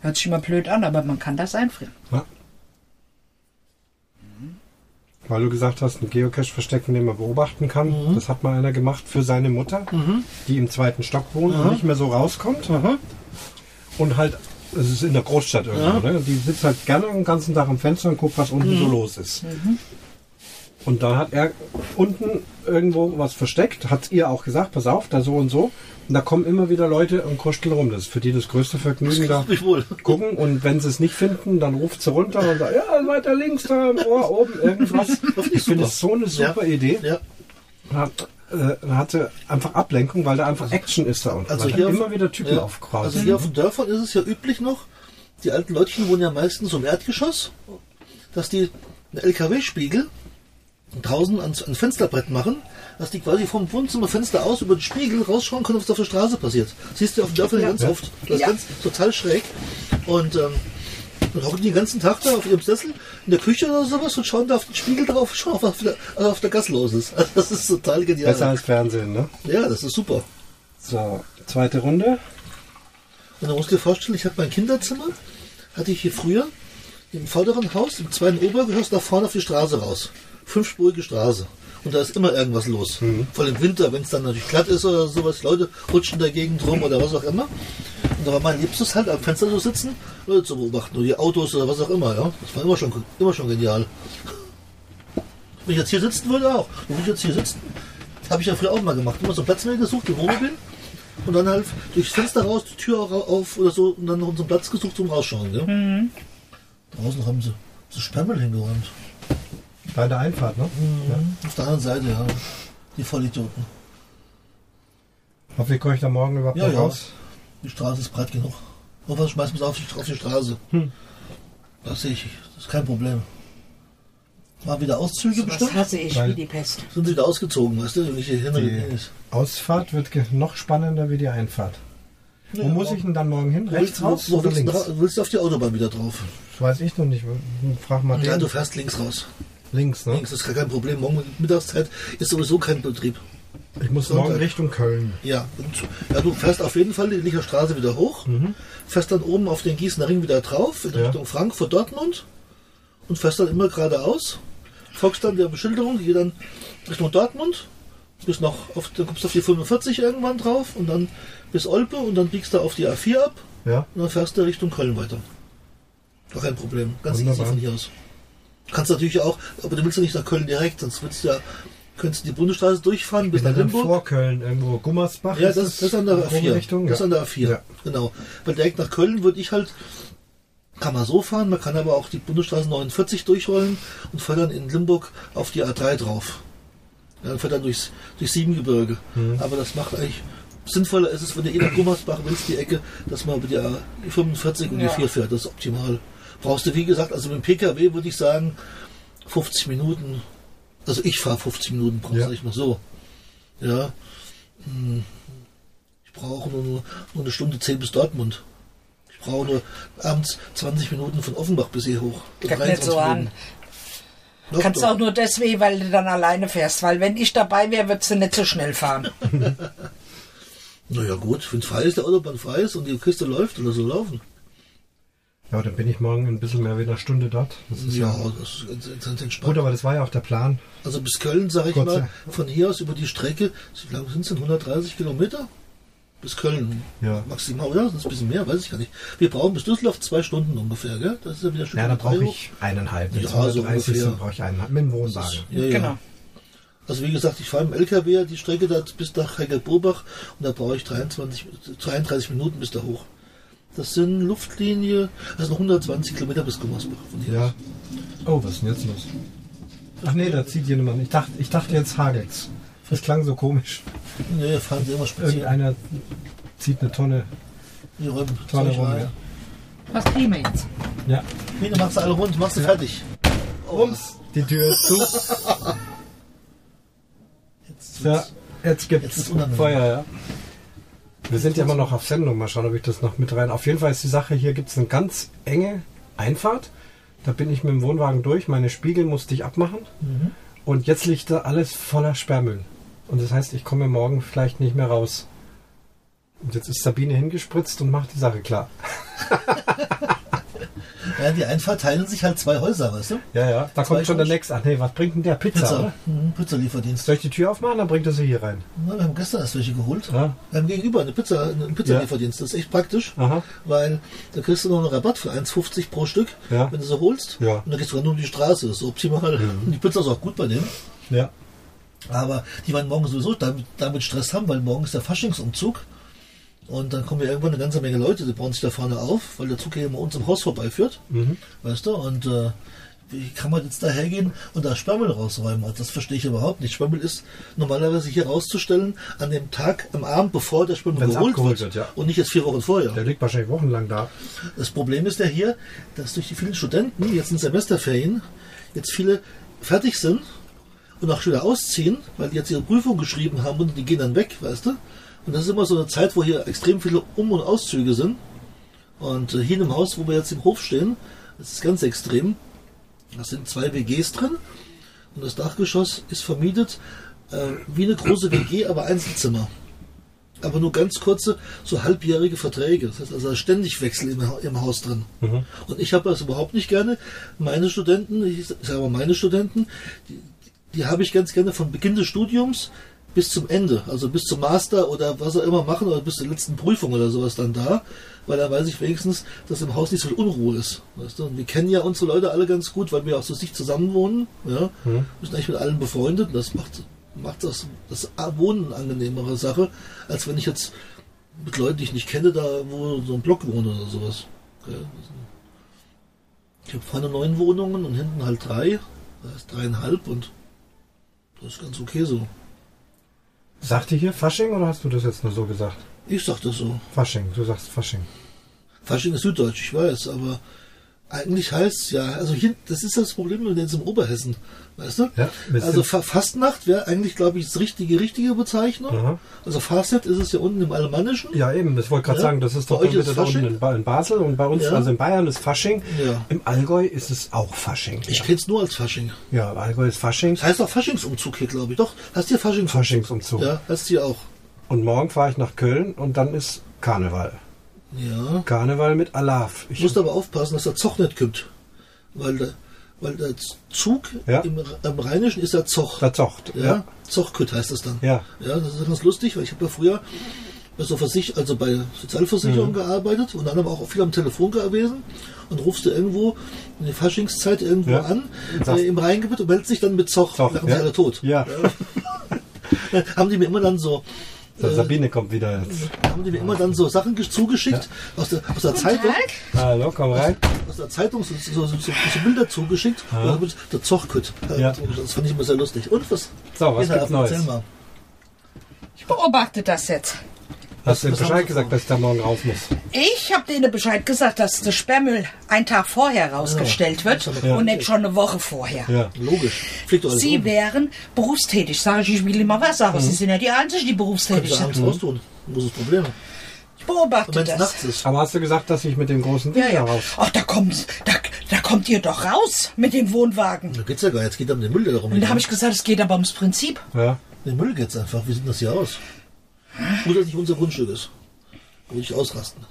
Hört sich immer blöd an, aber man kann das einfrieren. Ja. Weil du gesagt hast, ein Geocache verstecken, den man beobachten kann. Mhm. Das hat mal einer gemacht für seine Mutter, die im zweiten Stock wohnt und nicht mehr so rauskommt. Und halt, es ist in der Großstadt irgendwo, ne? Die sitzt halt gerne den ganzen Tag am Fenster und guckt, was unten so Mhm. los ist. Und dann hat er unten irgendwo was versteckt, hat ihr auch gesagt, pass auf, da so und so. Und da kommen immer wieder Leute und kuscheln rum. Das ist für die das größte Vergnügen da Ich wohl. gucken und wenn sie es nicht finden, dann ruft sie runter und sagt, ja, weiter links da im Ohr oben irgendwas. Ich finde es so eine super Idee. Ja. Hat, äh, hatte einfach Ablenkung, weil da einfach Action ist da unten. Also weil hier da auf- immer wieder Typen Ja. aufkreuzen. Also hier auf den Dörfern ist es ja üblich noch, die alten Leutchen wohnen ja meistens so im Erdgeschoss, dass die einen LKW-Spiegel draußen ans, ans Fensterbrett machen, dass die quasi vom Wohnzimmerfenster aus über den Spiegel rausschauen können, was auf der Straße passiert. Siehst du auf den Dörfern ganz Ja. oft. Das ist Ja. ganz total schräg. Und ähm, dann hocken die den ganzen Tag da auf ihrem Sessel in der Küche oder sowas und schauen da auf den Spiegel drauf, schauen, was auf der, was auf der Gas los ist. Also das ist total genial. Besser als Fernsehen, ne? Ja, das ist super. So, zweite Runde. Und dann musst du dir vorstellen, ich habe mein Kinderzimmer, hatte ich hier früher im vorderen Haus, im zweiten Obergeschoss, nach vorne auf die Straße raus. Fünfspurige Straße. Und da ist immer irgendwas los. Vor allem im Winter, wenn es dann natürlich glatt ist oder sowas, Leute rutschen in der Gegend rum oder was auch immer. Und da war mein Liebstes halt am Fenster zu sitzen, Leute zu beobachten, oder die Autos oder was auch immer, ja. Das war immer schon, immer schon genial. Wenn ich jetzt hier sitzen würde, auch. Wenn ich jetzt hier sitzen, habe ich ja früher auch mal gemacht. Immer so einen Platz mir gesucht, im Wohnmobil. Und dann halt durchs Fenster raus, die Tür auf oder so und dann noch unseren Platz gesucht zum Rausschauen. Ja? Draußen haben sie so Sperrmüll hingeräumt. Bei der Einfahrt, ne? Auf der anderen Seite, ja. Die Vollidioten. Hoffentlich komme ich da morgen überhaupt Ja, noch ja. raus. Die Straße ist breit genug. Und was schmeißen wir auf die, auf die Straße? Das sehe ich. Das ist kein Problem. War wieder Auszüge Was bestimmt? hasse ich Weil- wie die Pest. Sind sie wieder ausgezogen, weißt du? Wenn ich hier hin Die Ausfahrt wird noch spannender wie die Einfahrt. Wo muss ich denn dann morgen hin? Rechts raus wo oder willst, du, links? willst du auf die Autobahn wieder drauf? Das weiß ich noch nicht. Frag mal Ja, den. du fährst links raus. Links, ne? Links ist gar kein Problem. Morgen Mittagszeit ist sowieso kein Betrieb. Ich muss Sonntag. morgen Richtung Köln. Ja, und, ja, du fährst auf jeden Fall die Licher Straße wieder hoch, fährst dann oben auf den Gießener Ring wieder drauf, in Mhm. Ja. Richtung Frankfurt, Dortmund und fährst dann immer geradeaus, folgst dann der Beschilderung, geht dann Richtung Dortmund, bis noch auf, dann kommst du auf die 45 irgendwann drauf und dann bis Olpe und dann biegst du auf die A4 ab Ja. und dann fährst du Richtung Köln weiter. Gar kein Problem, ganz easy Wunderbar. von hier aus. Du kannst natürlich auch, aber du willst ja nicht nach Köln direkt, sonst willst du ja, könntest du die Bundesstraße durchfahren bis nach dann Limburg. vor Köln, irgendwo Gummersbach. Ja, ist das, ist an der Grobe A4. Richtung, Das ist an der A4. Ja. Genau. Weil direkt nach Köln würde ich halt, kann man so fahren, man kann aber auch die Bundesstraße 49 durchrollen und fährt dann in Limburg auf die A3 drauf. Ja, und fährt dann durchs, durchs Siebengebirge. Mhm. Aber das macht eigentlich sinnvoller ist es, wenn du eh nach Gummersbach willst, die Ecke, dass man über die A45 und die Ja. 4 fährt. Das ist optimal. Brauchst du, wie gesagt, also mit dem Pkw würde ich sagen, 50 Minuten. Also ich fahre 50 Minuten, brauchst Ja. du nicht mal so. Ja. Ich brauche nur, nur eine Stunde zehn bis Dortmund. Ich brauche nur abends 20 Minuten von Offenbach bis hier hoch. Nicht so an. Doch, Kannst doch. auch nur deswegen, weil du dann alleine fährst. Weil wenn ich dabei wäre, würdest du nicht so schnell fahren. Naja gut, wenn es frei ist, der Autobahn frei ist und die Kiste läuft oder so laufen. Ja, dann bin ich morgen ein bisschen mehr wie eine Stunde dort. Das ist Ja, ja, das ist ganz, entspannt. gut, aber das war ja auch der Plan. Also bis Köln, sage ich Gott mal, von hier aus über die Strecke, wie lange sind es denn? 130 Kilometer? Bis Köln. Ja. Maximal, oder? Das ist ein bisschen mehr, weiß ich gar nicht. Wir brauchen bis Düsseldorf zwei Stunden ungefähr, gell? Das ist ja wieder Ja, da drei brauche ich eineinhalb. Ja, so 130 ungefähr. sind, brauche ich eineinhalb. Mit dem Wohnwagen. Ja, ja. Genau. Also wie gesagt, ich fahre im LKW die Strecke da bis nach Heigelburbach und da brauche ich 23, 32 Minuten bis da hoch. Das sind Luftlinie, also noch 120 Kilometer bis Gummersbach von hier. Ja. Oh, was ist denn jetzt los? Ach nee, da zieht jemand. Ich dachte, ich dachte jetzt hagelt's. Das klang so komisch. Nee, fahren sie immer spazieren. Irgendeiner zieht eine Tonne. Die räumen Tonne rum. Ja. Was kriegen wir jetzt? ja. Mine, machst du alle rund, machst du fertig. Rums. Die Tür ist zu. Jetzt Ja, jetzt Jetzt gibt's unangenehm. Feuer, ja. Wir sind ja immer noch auf Sendung. Mal schauen, ob ich das noch mit rein. Auf jeden Fall ist die Sache, hier gibt's eine ganz enge Einfahrt. Da bin ich mit dem Wohnwagen durch. Meine Spiegel musste ich abmachen. Mhm. Und jetzt liegt da alles voller Sperrmüll. Und das heißt, ich komme morgen vielleicht nicht mehr raus. Und jetzt ist Sabine hingespritzt und macht die Sache klar. Ja, die Einfahrt teilen sich halt zwei Häuser, weißt du? Ja, ja. Da Zwei kommt schon der nächste. Ach nee, was bringt denn der? Pizza, Pizza. Mhm, Pizzalieferdienst. Soll ich die Tür aufmachen? Dann bringt er sie hier rein. Na, wir haben gestern erst welche geholt. Ja. Wir haben gegenüber eine Pizza, einen Pizzalieferdienst. Das ist echt praktisch, Aha. weil da kriegst du noch einen Rabatt für 1,50 pro Stück, Ja. wenn du sie holst. Ja. Und dann gehst du dann nur um die Straße. Das ist optimal. Und die Pizza ist auch gut bei denen. Ja. Aber die werden morgen sowieso damit, damit Stress haben, weil morgen ist der Faschingsumzug. Und dann kommen ja irgendwann eine ganze Menge Leute, die bauen sich da vorne auf, weil der Zug hier immer uns im Haus vorbeiführt. Weißt du? Und äh, wie kann man jetzt da hergehen und da Sperrmüll rausräumen? Also das verstehe ich überhaupt nicht. Sperrmüll ist normalerweise hier rauszustellen an dem Tag, am Abend, bevor der Sperrmüll geholt wird. wird, ja. Und nicht jetzt vier Wochen vorher. Der liegt wahrscheinlich wochenlang da. Das Problem ist ja hier, dass durch die vielen Studenten, die jetzt in Semesterferien, jetzt viele fertig sind und auch schon wieder ausziehen, weil die jetzt ihre Prüfung geschrieben haben und die gehen dann weg, weißt du? Und das ist immer so eine Zeit, wo hier extrem viele Um- und Auszüge sind. Und äh, hier in dem Haus, wo wir jetzt im Hof stehen, das ist ganz extrem. Da sind zwei WGs drin und das Dachgeschoss ist vermietet äh, wie eine große WG, aber Einzelzimmer aber nur ganz kurze, so halbjährige Verträge. Das heißt also ständig Wechsel im, im Haus drin. Und ich habe das überhaupt nicht gerne. Meine Studenten, ich sage mal meine Studenten, die, die habe ich ganz gerne von Beginn des Studiums bis zum Ende, also bis zum Master oder was auch immer machen oder bis zur letzten Prüfung oder sowas dann da, weil da weiß ich wenigstens, dass im Haus nicht so viel Unruhe ist. Weißt du? Und wir kennen ja unsere Leute alle ganz gut, weil wir auch so sich zusammen wohnen. Ja? Wir sind eigentlich mit allen befreundet und das macht, macht das, das Wohnen eine angenehmere Sache, als wenn ich jetzt mit Leuten, die ich nicht kenne, da wo so ein Block wohne oder sowas. Ja, Ich habe vorne neun Wohnungen und hinten halt drei. Das heißt dreieinhalb und das ist ganz okay so. Sagt ihr hier Fasching oder hast du das jetzt nur so gesagt? Ich sag das so. Fasching, du sagst Fasching. Fasching ist Süddeutsch, ich weiß, aber eigentlich heißt ja, also hier, das ist das Problem mit jetzt im Oberhessen, weißt du? Ja, also Fa Fastnacht wäre eigentlich, glaube ich, das richtige, richtige Bezeichnung. Aha. Also Fastnet ist es ja unten im Alemannischen. Ja, eben, das wollte gerade Ja. sagen, das ist Bei doch ist da unten in, Ba- in Basel und bei uns, Ja. also in Bayern ist Fasching. Ja. Im Allgäu ist es auch Fasching. Ich kenne es nur als Fasching. ja, im Allgäu ist Fasching. Das heißt auch Faschingsumzug hier, glaube ich. Doch, hast du hier Faschingsumzug? Faschingsumzug. Ja, hast du hier auch. Und morgen fahre ich nach Köln und dann ist Karneval. Ja. Karneval mit Alaf. Ich, musst aber aufpassen, dass der Zoch nicht kommt. Weil der, weil der Zug Ja. im, im Rheinischen ist der Zoch. da zocht. Ja, Ja. Zochkütt heißt es dann. Ja. Ja, das ist ganz lustig, weil ich habe ja früher bei so Versich also bei Sozialversicherung Mhm. gearbeitet und dann aber auch viel am Telefon gewesen und rufst du irgendwo in der Faschingszeit irgendwo Ja. an äh, im Rheingebiet und meldest dich dann mit Zoch. Zoch, Lachen ja. sie alle tot. Ja. Dann haben die mir immer dann so So, Sabine kommt wieder jetzt. haben die mir immer dann so Sachen gesch- zugeschickt aus der, aus der Zeitung. Hallo, komm rein. Aus der Zeitung so, so, so, so, so Bilder zugeschickt. Ja. Und der Zochkütt. Ja. Das fand ich immer sehr lustig. Und was? So, was gibt's Neues? Erzähl mal. Ich beobachte das jetzt. Hast du haben Bescheid gesagt, dass ich da morgen raus muss? Ich habe denen Bescheid gesagt, dass der Sperrmüll einen Tag vorher rausgestellt wird Ja. und nicht schon eine Woche vorher. Ja. Logisch. Fliegt doch alles Sie rum. wären berufstätig. Sag ich, ich will immer was sagen. Mhm. Sie sind ja die Einzigen, die berufstätig sind. abends raustun. Wo ist das Problem? Ich beobachte das. nachts ist. Aber hast du gesagt, dass ich mit dem großen Ding Ja, da ja. raus? Ach, da kommt, da, da kommt ihr doch raus mit dem Wohnwagen. Da geht's ja gar nicht. Jetzt geht um den Müll, der da Und da habe ich gesagt, es geht aber ums Prinzip. Ja. Den Müll geht's einfach. Wie sieht das hier aus? Gut, dass nicht unser Grundstück ist. Da würde ich ausrasten.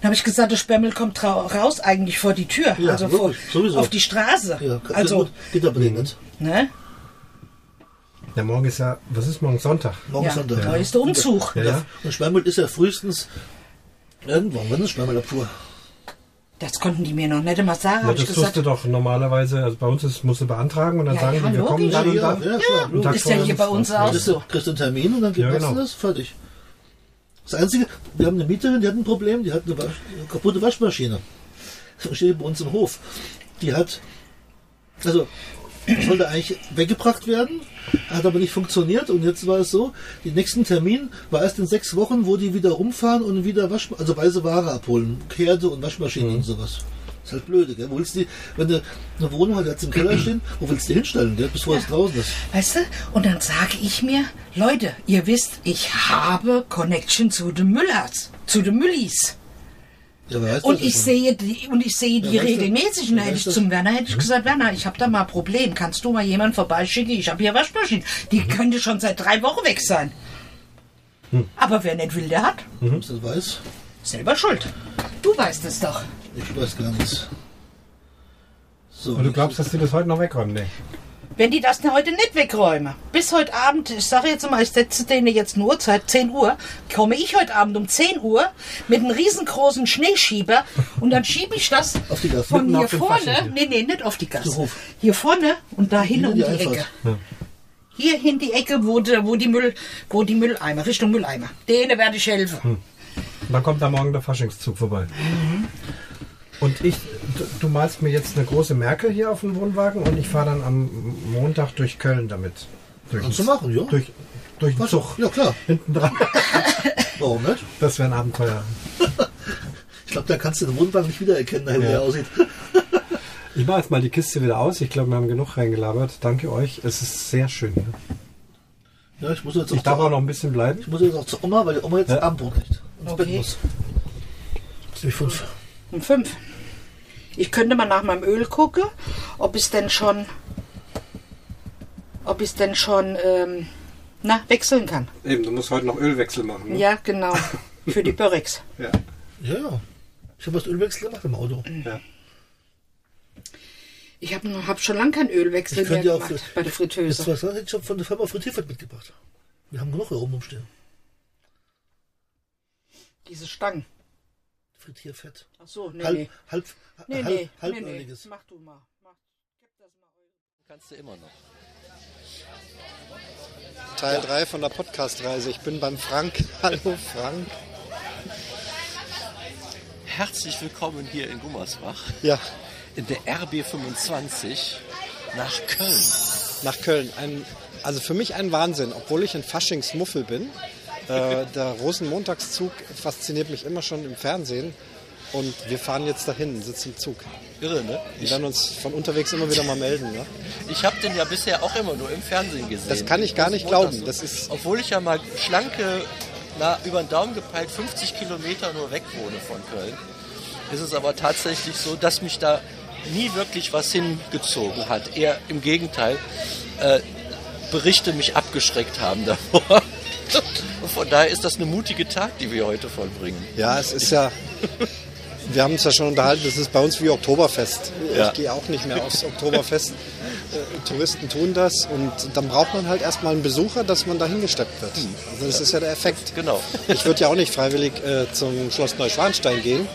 Dann habe ich gesagt, der Sperrmüll kommt raus eigentlich vor die Tür. Ja, also vor, wirklich, sowieso. auf die Straße. Ja, also, geht aber nicht. nicht. ne? Ja, morgen ist ja, was ist morgen Sonntag? Morgen Ja, Sonntag. da ist der Umzug. Ja, ja. Und Sperrmüll ist ja frühestens irgendwann. Wann ist Sperrmüllabfuhr? Das konnten die mir noch nicht mal sagen, Ja, ich das tust gesagt. du doch normalerweise, also bei uns ist, musst du beantragen und dann Ja, sagen ja, die, wir kommen logisch. dann und ja, dann. ja. Und Tag Ist ja hier bei uns das auch raus. Kriegst du, so. kriegst du einen Termin und dann Ja, machst du genau. das, fertig. Das Einzige, wir haben eine Mieterin, die hat ein Problem, die hat eine, Wasch, eine kaputte Waschmaschine. Die steht bei uns im Hof. Die hat, also, das sollte eigentlich weggebracht werden, hat aber nicht funktioniert und jetzt war es so, die nächsten Termin war erst in sechs Wochen, wo die wieder rumfahren und wieder Wasch, also weiße Ware abholen, Herde und Waschmaschinen und sowas. ist halt blöde, gell? Wo willst du, die- wenn du eine Wohnung halt jetzt im Keller stehen, wo willst du die hinstellen, gell? Bis vorher es draußen ist. Weißt du? Und dann sage ich mir, Leute, ihr wisst, ich habe Connection zu den Müllers, zu den Müllis. Ja, wer weiß Und ich sehe die, und ich sehe die Ja, weißt regelmäßig. Und hätte weißt ich zum Werner hätte ich gesagt, Werner, ich habe da mal ein Problem. Kannst du mal jemanden vorbeischicken? Ich habe hier Waschmaschinen. Die könnte schon seit drei Wochen weg sein. Aber wer nicht will, der hat. Du das weiß? Selber schuld. Du weißt es doch. Ich weiß gar nichts. So, Und du glaubst, dass die das heute noch wegräumen? Nee. Wenn die das heute nicht wegräumen, bis heute Abend, ich sage jetzt mal, ich setze denen jetzt eine Uhrzeit, 10 Uhr, komme ich heute Abend um 10 Uhr mit einem riesengroßen Schneeschieber und dann schiebe ich das Auf die Gasse. von hier vorne, nee, nee, nicht auf die Gasse, hier vorne und da hin Hinter um die. Ecke. Ja. Hier hin die Ecke, wo, die- wo die Müll, wo die Mülleimer, Richtung Mülleimer. Denen werde ich helfen. Und dann kommt da morgen der Faschingszug vorbei. Und ich, du, du malst mir jetzt eine große Merkel hier auf den Wohnwagen und ich fahre dann am Montag durch Köln damit. Durch Kannst du machen, ja. Durch, durch den Was? Zug. Ja, klar. Hinten dran. Warum nicht? Das wäre ein Abenteuer. Ich glaube, da kannst du den Wohnwagen nicht wiedererkennen, wie Ja. er aussieht. Ich mache jetzt mal die Kiste wieder aus. Ich glaube, wir haben genug reingelabert. Danke euch. Es ist sehr schön. hier. Ja, ich muss jetzt auch, Ich darf auch noch ein bisschen bleiben. ich muss jetzt auch zur Oma, weil die Oma jetzt Ja. Abendbrot kriegt. Ins Bett Okay. muss. Ist nämlich fünf. Um fünf. Ich könnte mal nach meinem Öl gucken, ob es denn schon, ob ich es denn schon, ähm, na, wechseln kann. Eben, du musst heute noch Ölwechsel machen. Ne? Ja, genau. Für die Börrex. Ja. Ja, ja. Ich habe das Ölwechsel gemacht im Auto. ja. Ich habe hab schon lange keinen Ölwechsel mehr ja auch gemacht für- bei der Fritteuse. was hätte ich schon von der Firma Frittierfett mitgebracht. Wir haben genug hier oben rumstehen. Diese Stangen. Frittierfett. Ach so, nee, halb, nee. halb, Nee, halb, nee, nee, nee. halböliges. Mach du mal. Mach. Gib das mal Öl. Kannst du immer noch. Teil 3 von der Podcast-Reise. Ich bin beim Frank. Hallo Frank. Herzlich willkommen hier in Gummersbach Ja, in der RB25 nach Köln. nach Köln. Ein, also für mich ein Wahnsinn, obwohl ich ein Faschingsmuffel bin. Äh, der Rosenmontagszug fasziniert mich immer schon im Fernsehen. Und wir fahren jetzt dahin, sitzen im Zug. Irre, ne? Wir werden uns von unterwegs immer wieder mal melden. Ne? Ich habe den ja bisher auch immer nur im Fernsehen gesehen. Das kann ich gar nicht glauben. Das ist Obwohl ich ja mal schlanke, na, über den Daumen gepeilt 50 Kilometer nur weg wohne von Köln, ist es aber tatsächlich so, dass mich da nie wirklich was hingezogen hat. Eher im Gegenteil, äh, Berichte mich abgeschreckt haben davor. Und von daher ist das eine mutige Tat, die wir heute vollbringen. Ja, es ist ja. Wir haben uns ja schon unterhalten, das ist bei uns wie Oktoberfest. Ja. Ich gehe auch nicht mehr aufs Oktoberfest. Äh, Touristen tun das und dann braucht man halt erstmal einen Besucher, dass man dahin gesteppt wird. Also das ist ja der Effekt. Genau. Ich würde ja auch nicht freiwillig äh, zum Schloss Neuschwanstein gehen,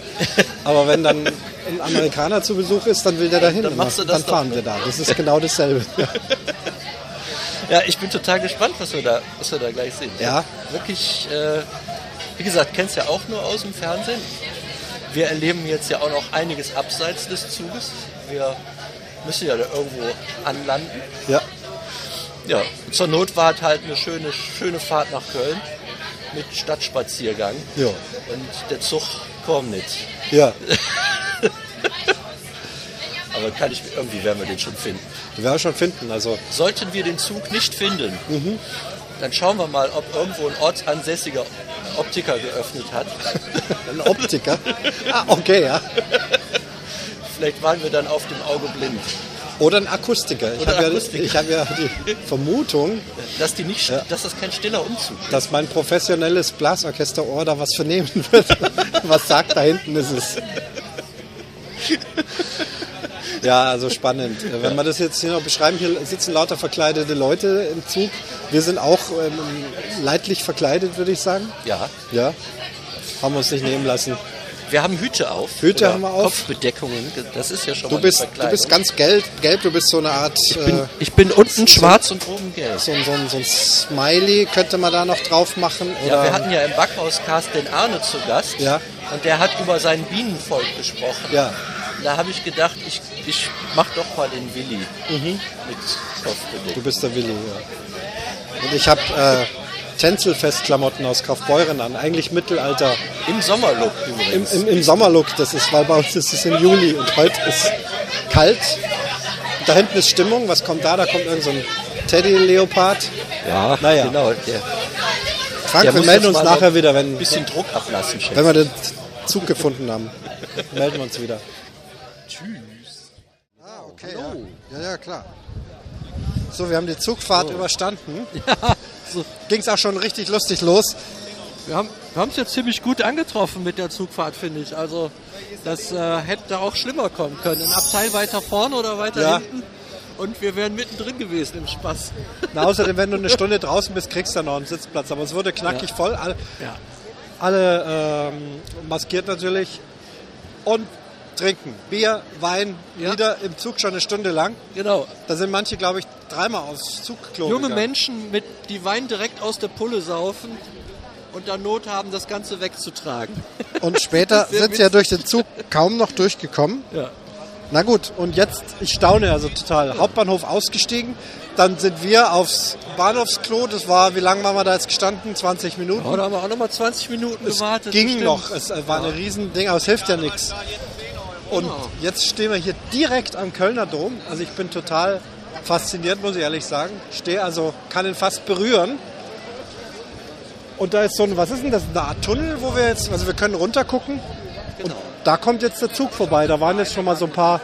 aber wenn dann ein Amerikaner zu Besuch ist, dann will der dahin. Dann immer. machst du das dann fahren wir da. Das ist genau dasselbe. Ja, ich bin total gespannt, was wir da, was wir da gleich sehen. Ja. Wirklich, äh, wie gesagt, kennst ja auch nur aus dem Fernsehen. Wir erleben jetzt ja auch noch einiges abseits des Zuges. Wir müssen ja da irgendwo anlanden. Ja. Ja, zur Not war halt eine schöne, schöne Fahrt nach Köln. mit Stadtspaziergang. Ja. Und der Zug kommt nicht. Ja. Aber kann ich, irgendwie werden wir den schon finden. Die werden wir schon finden. Also, Sollten wir den Zug nicht finden, dann schauen wir mal, ob irgendwo ein ortsansässiger Optiker geöffnet hat. ein Optiker. ah, okay, ja. Vielleicht waren wir dann auf dem Auge blind. Oder ein Akustiker. Ich habe ja, hab ja die Vermutung, Dass, die nicht, dass das kein stiller Umzug ist. dass mein professionelles Blasorchesterohr da was vernehmen wird. was sagt, da hinten ist es. Ja, also spannend. Wenn wir das jetzt hier noch beschreiben, hier sitzen lauter verkleidete Leute im Zug. Wir sind auch ähm, leidlich verkleidet, würde ich sagen. Ja. Ja, haben wir uns nicht nehmen lassen. Wir haben Hüte auf. Hüte haben wir auf. Kopfbedeckungen. Das ist ja schon Du mal bist, du bist ganz gelb, gelb, du bist so eine Art, ich, bin, äh, ich bin unten schwarz und oben gelb. so, ein- so, so ein Smiley könnte man da noch drauf machen. Oder Ja, wir hatten ja im Backhauscast den Arne zu Gast. Ja. Und der hat über sein Bienenvolk gesprochen. Ja. Da habe ich gedacht, ich, ich mach doch mal den Willi Mhm. mit Kopfbedeckung. Du bist der Willi, ja. Und ich habe äh, Tänzelfestklamotten aus Kaufbeuren an, eigentlich Mittelalter. Im Sommerlook Im, übrigens. im, Im Sommerlook, das ist, weil bei uns ist es im Juli und heute ist kalt. Da hinten ist Stimmung, was kommt da? Da kommt irgend so ein Teddy-Leopard. ja, naja. genau. Der, Frank, wir melden uns nachher wieder, ein wenn, bisschen Druck ablassen, Chef. wenn wir den Zug gefunden haben. melden wir uns wieder. Tschüss. Ah, okay, ja. ja, ja, klar. So, wir haben die Zugfahrt überstanden. Ging es auch schon richtig lustig los. Wir haben wir es jetzt ziemlich gut angetroffen mit der Zugfahrt, finde ich. Also das äh, hätte auch schlimmer kommen können. Ein Abteil weiter vorne oder weiter Ja. hinten. Und wir wären mittendrin gewesen im Spaß. Na, außerdem, wenn du eine Stunde draußen bist, kriegst du noch einen Sitzplatz. Aber es wurde knackig voll. Alle, Ja. alle ähm, maskiert natürlich. Und trinken. Bier, Wein, Ja. wieder im Zug schon eine Stunde lang. Genau. Da sind manche, glaube ich, dreimal aufs Zugklo Junge gegangen. Menschen, mit, die Wein direkt aus der Pulle saufen und dann Not haben, das Ganze wegzutragen. Und später sind sie ja durch den Zug kaum noch durchgekommen. Ja. Na gut, und jetzt, ich staune also total. Hauptbahnhof ausgestiegen, dann sind wir aufs Bahnhofsklo. Das war, wie lange waren wir da jetzt gestanden? 20 Minuten? Oh, da haben wir auch noch mal 20 Minuten Es gewartet. ging noch, es war ein Riesending, aber es hilft ja nichts. Und Genau. jetzt stehen wir hier direkt am Kölner Dom. Also ich bin total fasziniert, muss ich ehrlich sagen. Stehe also, kann ihn fast berühren. Und da ist so ein, was ist denn das, eine Art Tunnel, wo wir jetzt, also wir können runtergucken. Und da kommt jetzt der Zug vorbei. Da waren jetzt schon mal so ein paar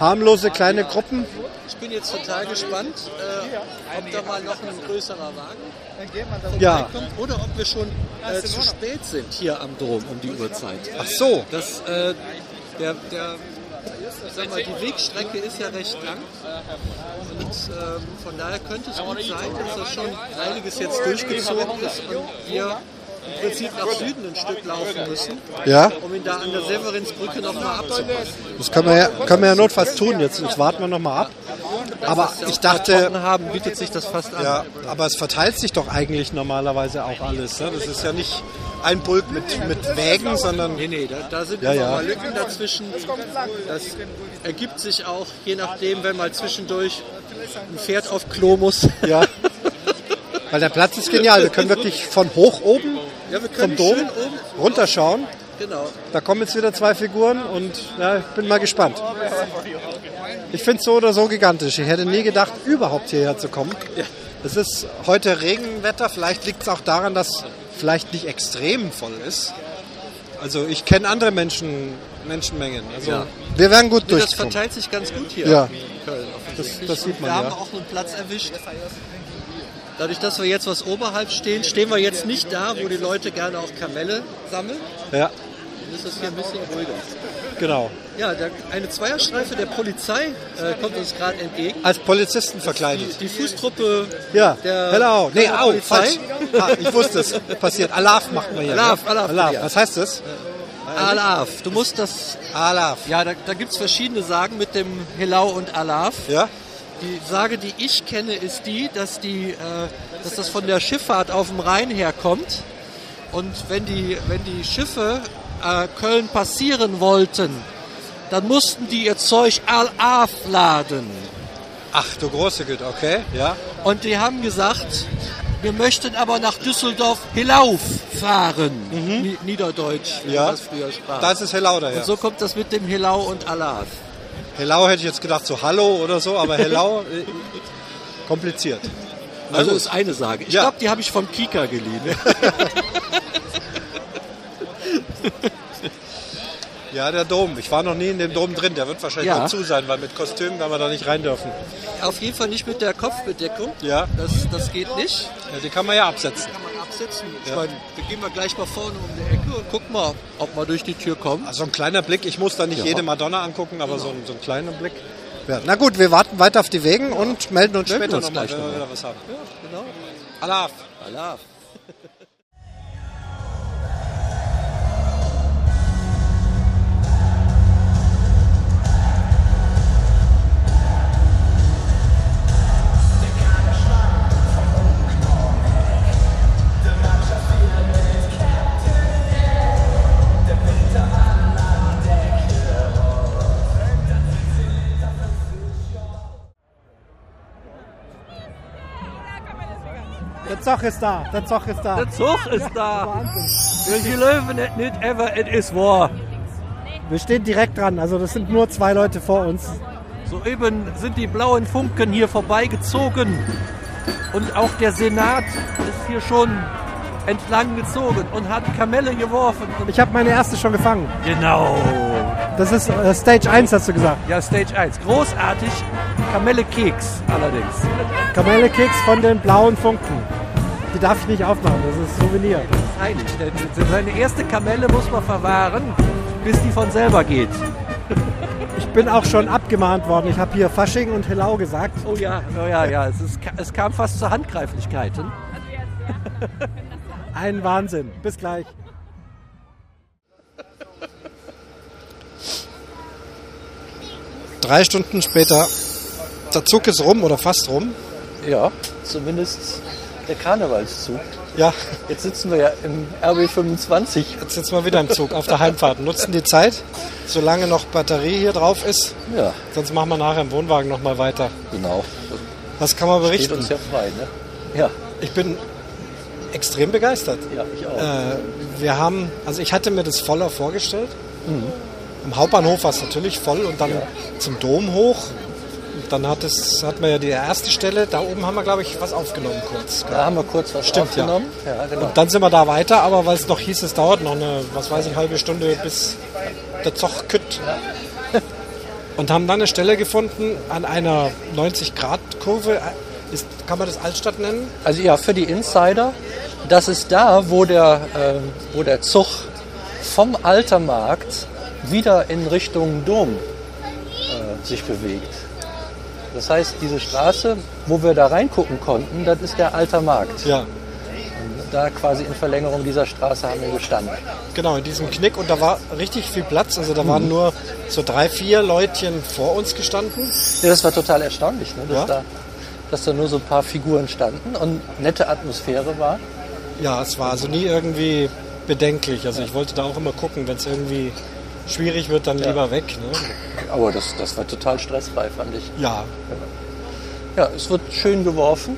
harmlose kleine Gruppen. Ich bin jetzt total gespannt, äh, ob da mal noch ein größerer Wagen Ja, kommt oder ob wir schon äh, zu spät sind hier am Dom um die Uhrzeit. ach so. Das, äh, der, der, ich sag mal, die Wegstrecke ist ja recht lang. Und ähm, von daher könnte es gut sein, dass das schon einiges jetzt durchgezogen ist und wir im Prinzip nach Süden ein Stück laufen müssen, Ja, um ihn da an der Severinsbrücke nochmal abzupassen. das können wir ja, können wir ja notfalls tun. Jetzt, jetzt warten wir nochmal ab. Aber ich dachte, haben, bietet sich das fast an. Ja, aber es verteilt sich doch eigentlich normalerweise auch alles. Ne? Das ist ja nicht ein Pulk mit, mit Wägen, sondern Nee, nee, da, da sind Ja, ja. mal Lücken dazwischen. Das ergibt sich auch, je nachdem, wenn mal zwischendurch ein Pferd auf Klo muss. ja. Weil der Platz ist genial. Wir können wirklich von hoch oben Ja, wir vom können Dom runterschauen. genau. Da kommen jetzt wieder zwei Figuren und ja, ich bin mal gespannt. Ich finde es so oder so gigantisch. Ich hätte nie gedacht, überhaupt hierher zu kommen. Es ist heute Regenwetter. Vielleicht liegt es auch daran, dass vielleicht nicht extrem voll ist. Also ich kenne andere Menschen, Menschenmengen. Also Ja. wir werden gut Nee, das durchkommen. verteilt sich ganz gut hier Ja. in Köln. Das- das sieht man, wir haben ja. auch einen Platz erwischt. Dadurch, dass wir jetzt was oberhalb stehen, stehen wir jetzt nicht da, wo die Leute gerne auch Kamelle sammeln. Ja, Dann ist es hier ein bisschen ruhiger. genau. Ja, der, eine Zweierstreife der Polizei äh, kommt uns gerade entgegen. Als Polizisten Die, verkleidet. die Fußtruppe Ja, der hello. Nee, au, falsch. Ah, ich wusste es. Passiert. Alaf machen wir hier. Alaf, ne? Alaf, Alaf. Was heißt das? Alaf. Du musst das. Alaf. Ja, da, da gibt es verschiedene Sagen mit dem Helau und Alaf. Ja? Die Sage, die ich kenne, ist die, dass, die, äh, dass das von der Schifffahrt auf dem Rhein herkommt. Und wenn die, wenn die Schiffe äh, Köln passieren wollten, dann mussten die ihr Zeug Al-Af laden. Ach du große Güte, okay. Ja. Und die haben gesagt, Wir möchten aber nach Düsseldorf hinauf fahren. Ni- Niederdeutsch, wie Ja. man das früher sprach. Da ist Hellau daher. und so kommt das mit dem Hilau und Alaf. Hellau hätte ich jetzt gedacht, so Hallo oder so, aber Hellau, äh, kompliziert. Also ist eine Sage. Ich Ja. glaube, die habe ich vom Kika geliehen. Ja, der Dom. Ich war noch nie in dem Dom drin. Der wird wahrscheinlich Ja. noch zu sein, weil mit Kostüm werden wir da nicht rein dürfen. Auf jeden Fall nicht mit der Kopfbedeckung. Ja, Das, das geht nicht. ja die kann man ja absetzen. Kann man absetzen. Ich Ja. meine, wir gehen mal gleich mal vorne um die Ecke und gucken mal, ob wir durch die Tür kommen. Also ein kleiner Blick. Ich muss da nicht Ja. jede Madonna angucken, aber so, ein, so ein kleiner Blick. Ja. Na gut, wir warten weiter auf die Wegen und melden uns Melden später uns nochmal, gleich wenn wir wieder was haben. Ja, genau. Alaf. Alaf. Der Zoch ist da, der Zoch ist da. Der Zug ist da. Wir löwen it nicht ever, it is war. Wir stehen direkt dran, also das sind nur zwei Leute vor uns. Soeben sind die blauen Funken hier vorbeigezogen. Und auch der Senat ist hier schon entlang gezogen und hat Kamelle geworfen. Ich habe meine erste schon gefangen. genau. Das ist äh, Stage 1, hast du gesagt. Ja, Stage 1. Großartig. Kamelle Keks allerdings. Kamelle-Keks von den blauen Funken. Die darf ich nicht aufmachen, das ist Souvenir. Heilig. Denn seine erste Kamelle muss man verwahren, bis die von selber geht. Ich bin auch schon abgemahnt worden. Ich habe hier Fasching und Hellau gesagt. Oh ja, oh ja, ja. Es, ist, es kam fast zu Handgreiflichkeiten. Ein Wahnsinn. Bis gleich. Drei Stunden später. Der Zug ist rum oder fast rum. Ja, zumindest der Karnevalszug. Ja, Jetzt sitzen wir ja im RB25. jetzt sitzen wir wieder im Zug auf der Heimfahrt. Nutzen die Zeit, solange noch Batterie hier drauf ist. Ja, Sonst machen wir nachher im Wohnwagen nochmal weiter. genau. Was kann man Steht berichten? uns ja frei, ne? Ja, Ich bin extrem begeistert. ja, ich auch. Äh, wir haben, also ich hatte mir das voller vorgestellt. Mhm. Am Hauptbahnhof war es natürlich voll und dann zum Dom hoch. Dann hat es, hat man ja die erste Stelle, da oben haben wir, glaube ich, was aufgenommen kurz. Da haben wir kurz was Stimmt, ja. aufgenommen. Ja, genau. Und dann sind wir da weiter, aber weil es noch hieß, es dauert noch eine, was weiß ich, halbe Stunde bis der Zoch kütt. Und haben dann eine Stelle gefunden an einer 90-Grad-Kurve. Ist, kann man das Altstadt nennen? Also ja, für die Insider, das ist da, wo der, äh, wo der Zug vom Altermarkt wieder in Richtung Dom äh, sich bewegt. Das heißt, diese Straße, wo wir da reingucken konnten, das ist der Altermarkt. Ja, Da quasi in Verlängerung dieser Straße haben wir gestanden. genau, in diesem Knick. Und da war richtig viel Platz. Also da waren nur so drei, vier Leutchen vor uns gestanden. Ja, das war total erstaunlich, ne? dass, Ja. da, dass da nur so ein paar Figuren standen und nette Atmosphäre war. Ja, es war also nie irgendwie bedenklich. Also ich wollte da auch immer gucken, wenn es irgendwie schwierig wird, dann lieber weg. Ne? Aber das, das war total stressfrei, fand ich. Ja, Ja, es wird schön geworfen.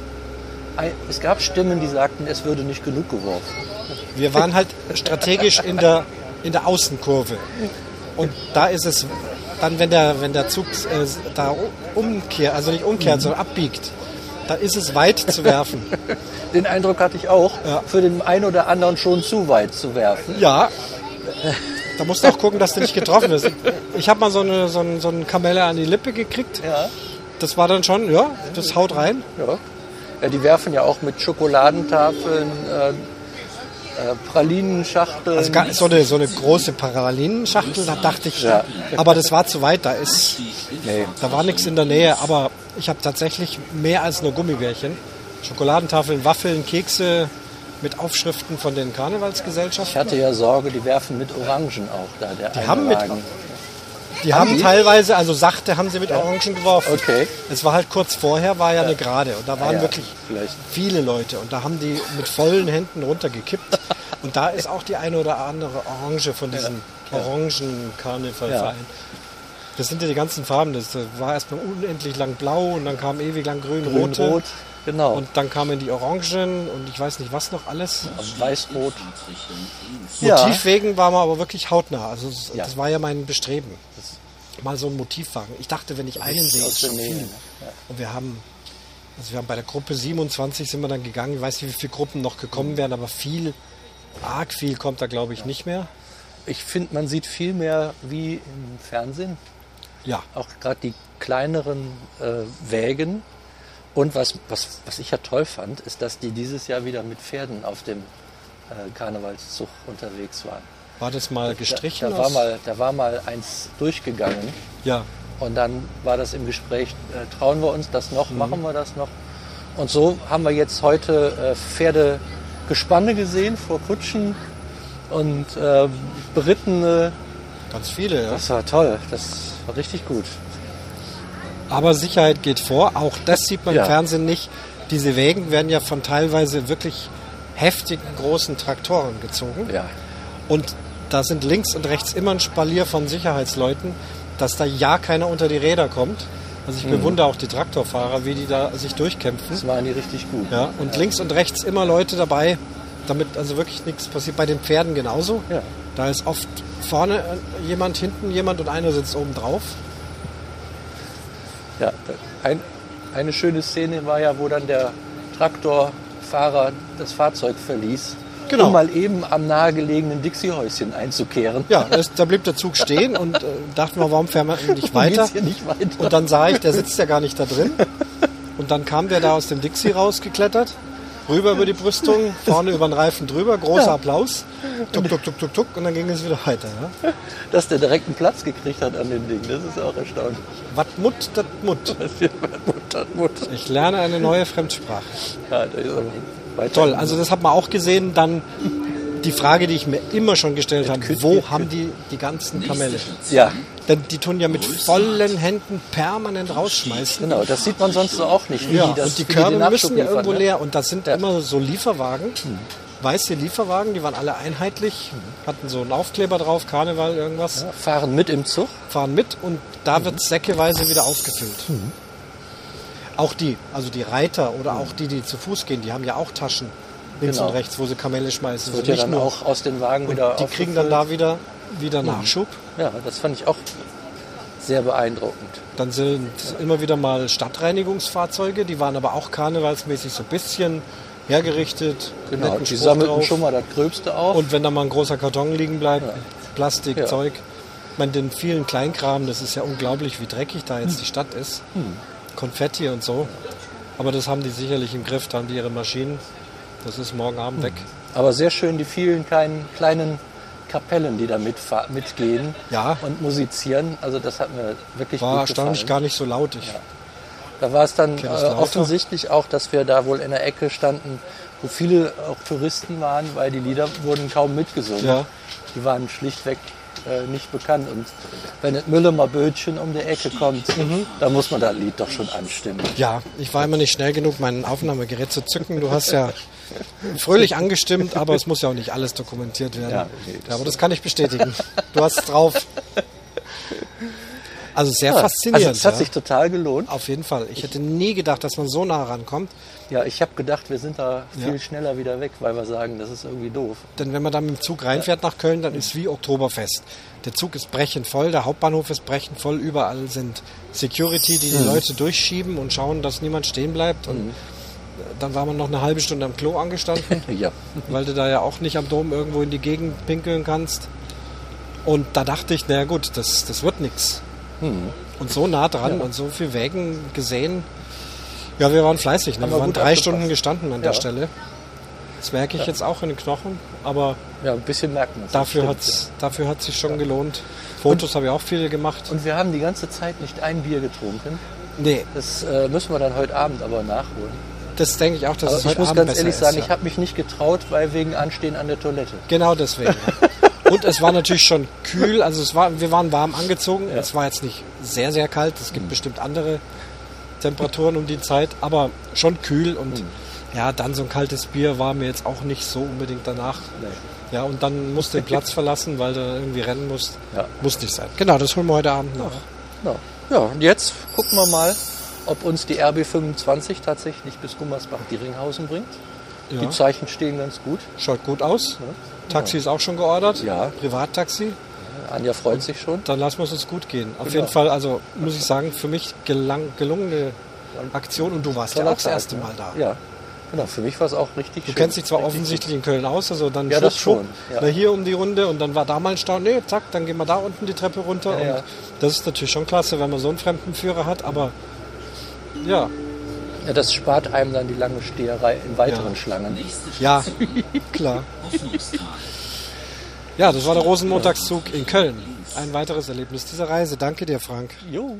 Es gab Stimmen, die sagten, es würde nicht genug geworfen. wir waren halt strategisch in der, in der Außenkurve. Und da ist es dann, wenn der, wenn der Zug äh, da umkehrt, also nicht umkehrt, sondern abbiegt, da ist es weit zu werfen. Den Eindruck hatte ich auch, Ja. für den einen oder anderen schon zu weit zu werfen. Ja, da musst du auch gucken, dass du nicht getroffen wirst. Ich habe mal so eine, so, eine, so eine Kamelle an die Lippe gekriegt. Ja, Das war dann schon, ja, das haut rein. ja. ja die werfen ja auch mit Schokoladentafeln, äh, äh, Pralinenschachteln. Also gar, so, eine, so eine große Paralinenschachtel, da dachte ich, Ja. aber das war zu weit, da ist, nee. da war nichts in der Nähe, aber ich habe tatsächlich mehr als nur Gummibärchen. Schokoladentafeln, Waffeln, Kekse mit Aufschriften von den Ich Karnevalsgesellschaften. hatte ja Sorge, die werfen mit Orangen auch da. Der die haben mit-. Die Haben haben die? teilweise, also sachte haben sie mit Orangen geworfen. Okay. Es war halt kurz vorher, war ja eine Gerade und da waren ja, wirklich vielleicht. viele Leute und da haben die mit vollen Händen runtergekippt und da ist auch die eine oder andere Orange von diesem Orangen-Karnevalverein. Das sind ja die ganzen Farben. Das war erstmal unendlich lang blau und dann kam ewig lang grün, rote. Grün-Rot, genau. Und dann kamen die Orangen und ich weiß nicht was noch alles. Weiß-Rot. Ja. Motivwegen war man aber wirklich hautnah. Also das, Ja. das war ja mein Bestreben. Mal so ein Motivwagen. Ich dachte, wenn ich einen sehe, ist schon viel. ne? Und wir haben, also wir haben bei der Gruppe 27 sind wir dann gegangen. Ich weiß nicht, wie viele Gruppen noch gekommen wären, aber viel, arg viel kommt da glaube ich nicht mehr. Ich finde, man sieht viel mehr wie im Fernsehen. Ja, Auch gerade die kleineren äh, Wägen. Und was, was, was ich ja toll fand, ist, dass die dieses Jahr wieder mit Pferden auf dem äh, Karnevalszug unterwegs waren. war das mal gestrichen? Da, da, war mal, da war mal eins durchgegangen. ja, Und dann war das im Gespräch, äh, trauen wir uns das Mhm. noch, machen wir das noch. Und so haben wir jetzt heute äh, Pferdegespanne gesehen vor Kutschen und äh, berittene. ganz viele. Ja. Das war toll, das war richtig gut. Aber Sicherheit geht vor. Auch das sieht man Ja. im Fernsehen nicht. Diese Wägen werden ja von teilweise wirklich heftigen großen Traktoren gezogen. Ja, Und da sind links und rechts immer ein Spalier von Sicherheitsleuten, dass da ja keiner unter die Räder kommt. Also ich bewundere auch die Traktorfahrer, wie die da sich durchkämpfen. das waren die richtig gut. Ja, und links und rechts immer Leute dabei, damit also wirklich nichts passiert. Bei den Pferden genauso. Ja. Da ist oft vorne jemand, hinten jemand und einer sitzt oben drauf. Ja, ein, eine schöne Szene war ja, wo dann der Traktorfahrer das Fahrzeug verließ, Genau. um mal eben am nahegelegenen Dixie-Häuschen einzukehren. Ja, das, da blieb der Zug stehen und äh, dachten wir, warum fahren wir nicht weiter? nicht weiter? Und dann sah ich, der sitzt ja gar nicht da drin. Und dann kam der da aus dem Dixie rausgeklettert, rüber über die Brüstung, vorne über den Reifen drüber, großer Applaus, tuk, tuk, tuk, tuk, tuk, und dann ging es wieder weiter. Ja? Dass der direkt einen Platz gekriegt hat an dem Ding, das ist auch erstaunlich. Wat Mut, dat Mut. Das hier Mut hat Mut. Ich lerne eine neue Fremdsprache. Ja, das ist aber. Toll, also das hat man auch gesehen. Dann die Frage, die ich mir immer schon gestellt habe, wo haben die die ganzen Kamelle? Ja, Denn die tun ja mit vollen Händen permanent rausschmeißen. genau. Das sieht man sonst so auch nicht. Wie Ja, die das, und die Körbe Nachschub müssen ja irgendwo ne? leer. Und das sind Ja. Hm. immer so Lieferwagen, weiße Lieferwagen, die waren alle einheitlich, hatten so einen Aufkleber drauf, Karneval, irgendwas, Ja, fahren mit im Zug. fahren mit und da wird säckeweise wieder aufgefüllt. Hm. Auch die, also die Reiter oder auch die, die zu Fuß gehen, die haben ja auch Taschen links Genau. und rechts, wo sie Kamelle schmeißen. Wird Also ja nicht dann nur- auch aus den Wagen wieder die kriegen dann da wieder, wieder Nachschub. Ja, das fand ich auch sehr beeindruckend. Dann sind immer wieder mal Stadtreinigungsfahrzeuge, die waren aber auch karnevalsmäßig so ein bisschen hergerichtet. Genau, die Spruch sammelten drauf. schon mal das Gröbste auf. Und wenn da mal ein großer Karton liegen bleibt, Plastik, Ja. Zeug. Ich meine, den vielen Kleinkram, das ist ja unglaublich, wie dreckig da jetzt die Stadt ist. Konfetti und so. Aber das haben die sicherlich im Griff, da haben die ihre Maschinen. Das ist morgen Abend weg. Aber sehr schön die vielen kleinen, kleinen Kapellen, die da mitgehen Ja. und musizieren. Also das hat mir wirklich War gut erstaunlich gefallen. gar nicht so laut. Ich, Da war es dann äh, offensichtlich auch, dass wir da wohl in der Ecke standen, wo viele auch Touristen waren, weil die Lieder wurden kaum mitgesungen. Ja. Die waren schlichtweg äh, nicht bekannt. Und wenn das Müllemer Bötchen um die Ecke kommt, Mhm. dann muss man das Lied doch schon anstimmen. Ja, ich war immer nicht schnell genug, mein Aufnahmegerät zu zücken. Du hast ja fröhlich angestimmt, aber es muss ja auch nicht alles dokumentiert werden. Ja, okay, das- aber das kann ich bestätigen. Du hast es drauf. Also sehr Ja, faszinierend. Also es hat ja. sich total gelohnt. Auf jeden Fall. Ich hätte nie gedacht, dass man so nah rankommt. Ja, ich habe gedacht, wir sind da viel Ja. schneller wieder weg, weil wir sagen, das ist irgendwie doof. Denn wenn man dann mit dem Zug reinfährt nach Köln, dann ist wie Oktoberfest. Der Zug ist brechend voll, der Hauptbahnhof ist brechend voll, überall sind Security, die Mhm. die Leute durchschieben und schauen, dass niemand stehen bleibt. Und dann war man noch eine halbe Stunde am Klo angestanden, Ja. weil du da ja auch nicht am Dom irgendwo in die Gegend pinkeln kannst. Und da dachte ich, naja gut, das, das wird nichts. Mhm. Und so nah dran und so viel Wägen gesehen. Ja, wir waren fleißig. Ne? Wir waren drei. Stunden gestanden an der Ja. Stelle. Das merke ich jetzt auch in den Knochen, aber Ja, ein bisschen merkt man es. dafür Stimmt, hat's, dafür hat sich schon gelohnt. Fotos habe ich auch viele gemacht. Und wir haben die ganze Zeit nicht ein Bier getrunken. Nee, Das äh, müssen wir dann heute Abend aber nachholen. Das denke ich auch, dass Aber es ich heute muss Abend ganz ehrlich sagen, ja. ich habe mich nicht getraut, weil wegen Anstehen an der Toilette. Genau deswegen. ja. Und es war natürlich schon kühl, also es war, wir waren warm angezogen. Es war jetzt nicht sehr, sehr kalt. Es Mhm. gibt bestimmt andere Temperaturen um die Zeit, aber schon kühl und Mhm. ja, dann so ein kaltes Bier war mir jetzt auch nicht so unbedingt danach. Ja, und dann musst du den Platz verlassen, weil du irgendwie rennen musst. Ja. Muss nicht sein. Genau, das holen wir heute Abend nach. Genau. Ja, und jetzt gucken wir mal, ob uns die RB25 tatsächlich bis Gummersbach-Dieringhausen bringt. Ja. Die Zeichen stehen ganz gut. Schaut gut aus. Taxi ist auch schon geordert. Ja. Privattaxi. Anja freut sich schon. Dann lassen wir es uns gut gehen. Auf Genau. jeden Fall, also muss ich sagen, für mich gelang, gelungene Aktion und du warst ja auch das erste? Mal da. Ja, genau. Für mich war es auch richtig Du schön. kennst dich zwar offensichtlich in Köln aus, also dann Ja, schwupp, das schon, ja. na, hier um die Runde und dann war da mal ein Stau. Nee, zack, dann gehen wir da unten die Treppe runter. Ja, ja. und das ist natürlich schon klasse, wenn man so einen Fremdenführer hat, aber ja. Ja, das spart einem dann die lange Steherei in weiteren Ja. Schlangen. ja, klar. Ja, das war der Rosenmontagszug in Köln. Ein weiteres Erlebnis dieser Reise. Danke dir, Frank. Jo.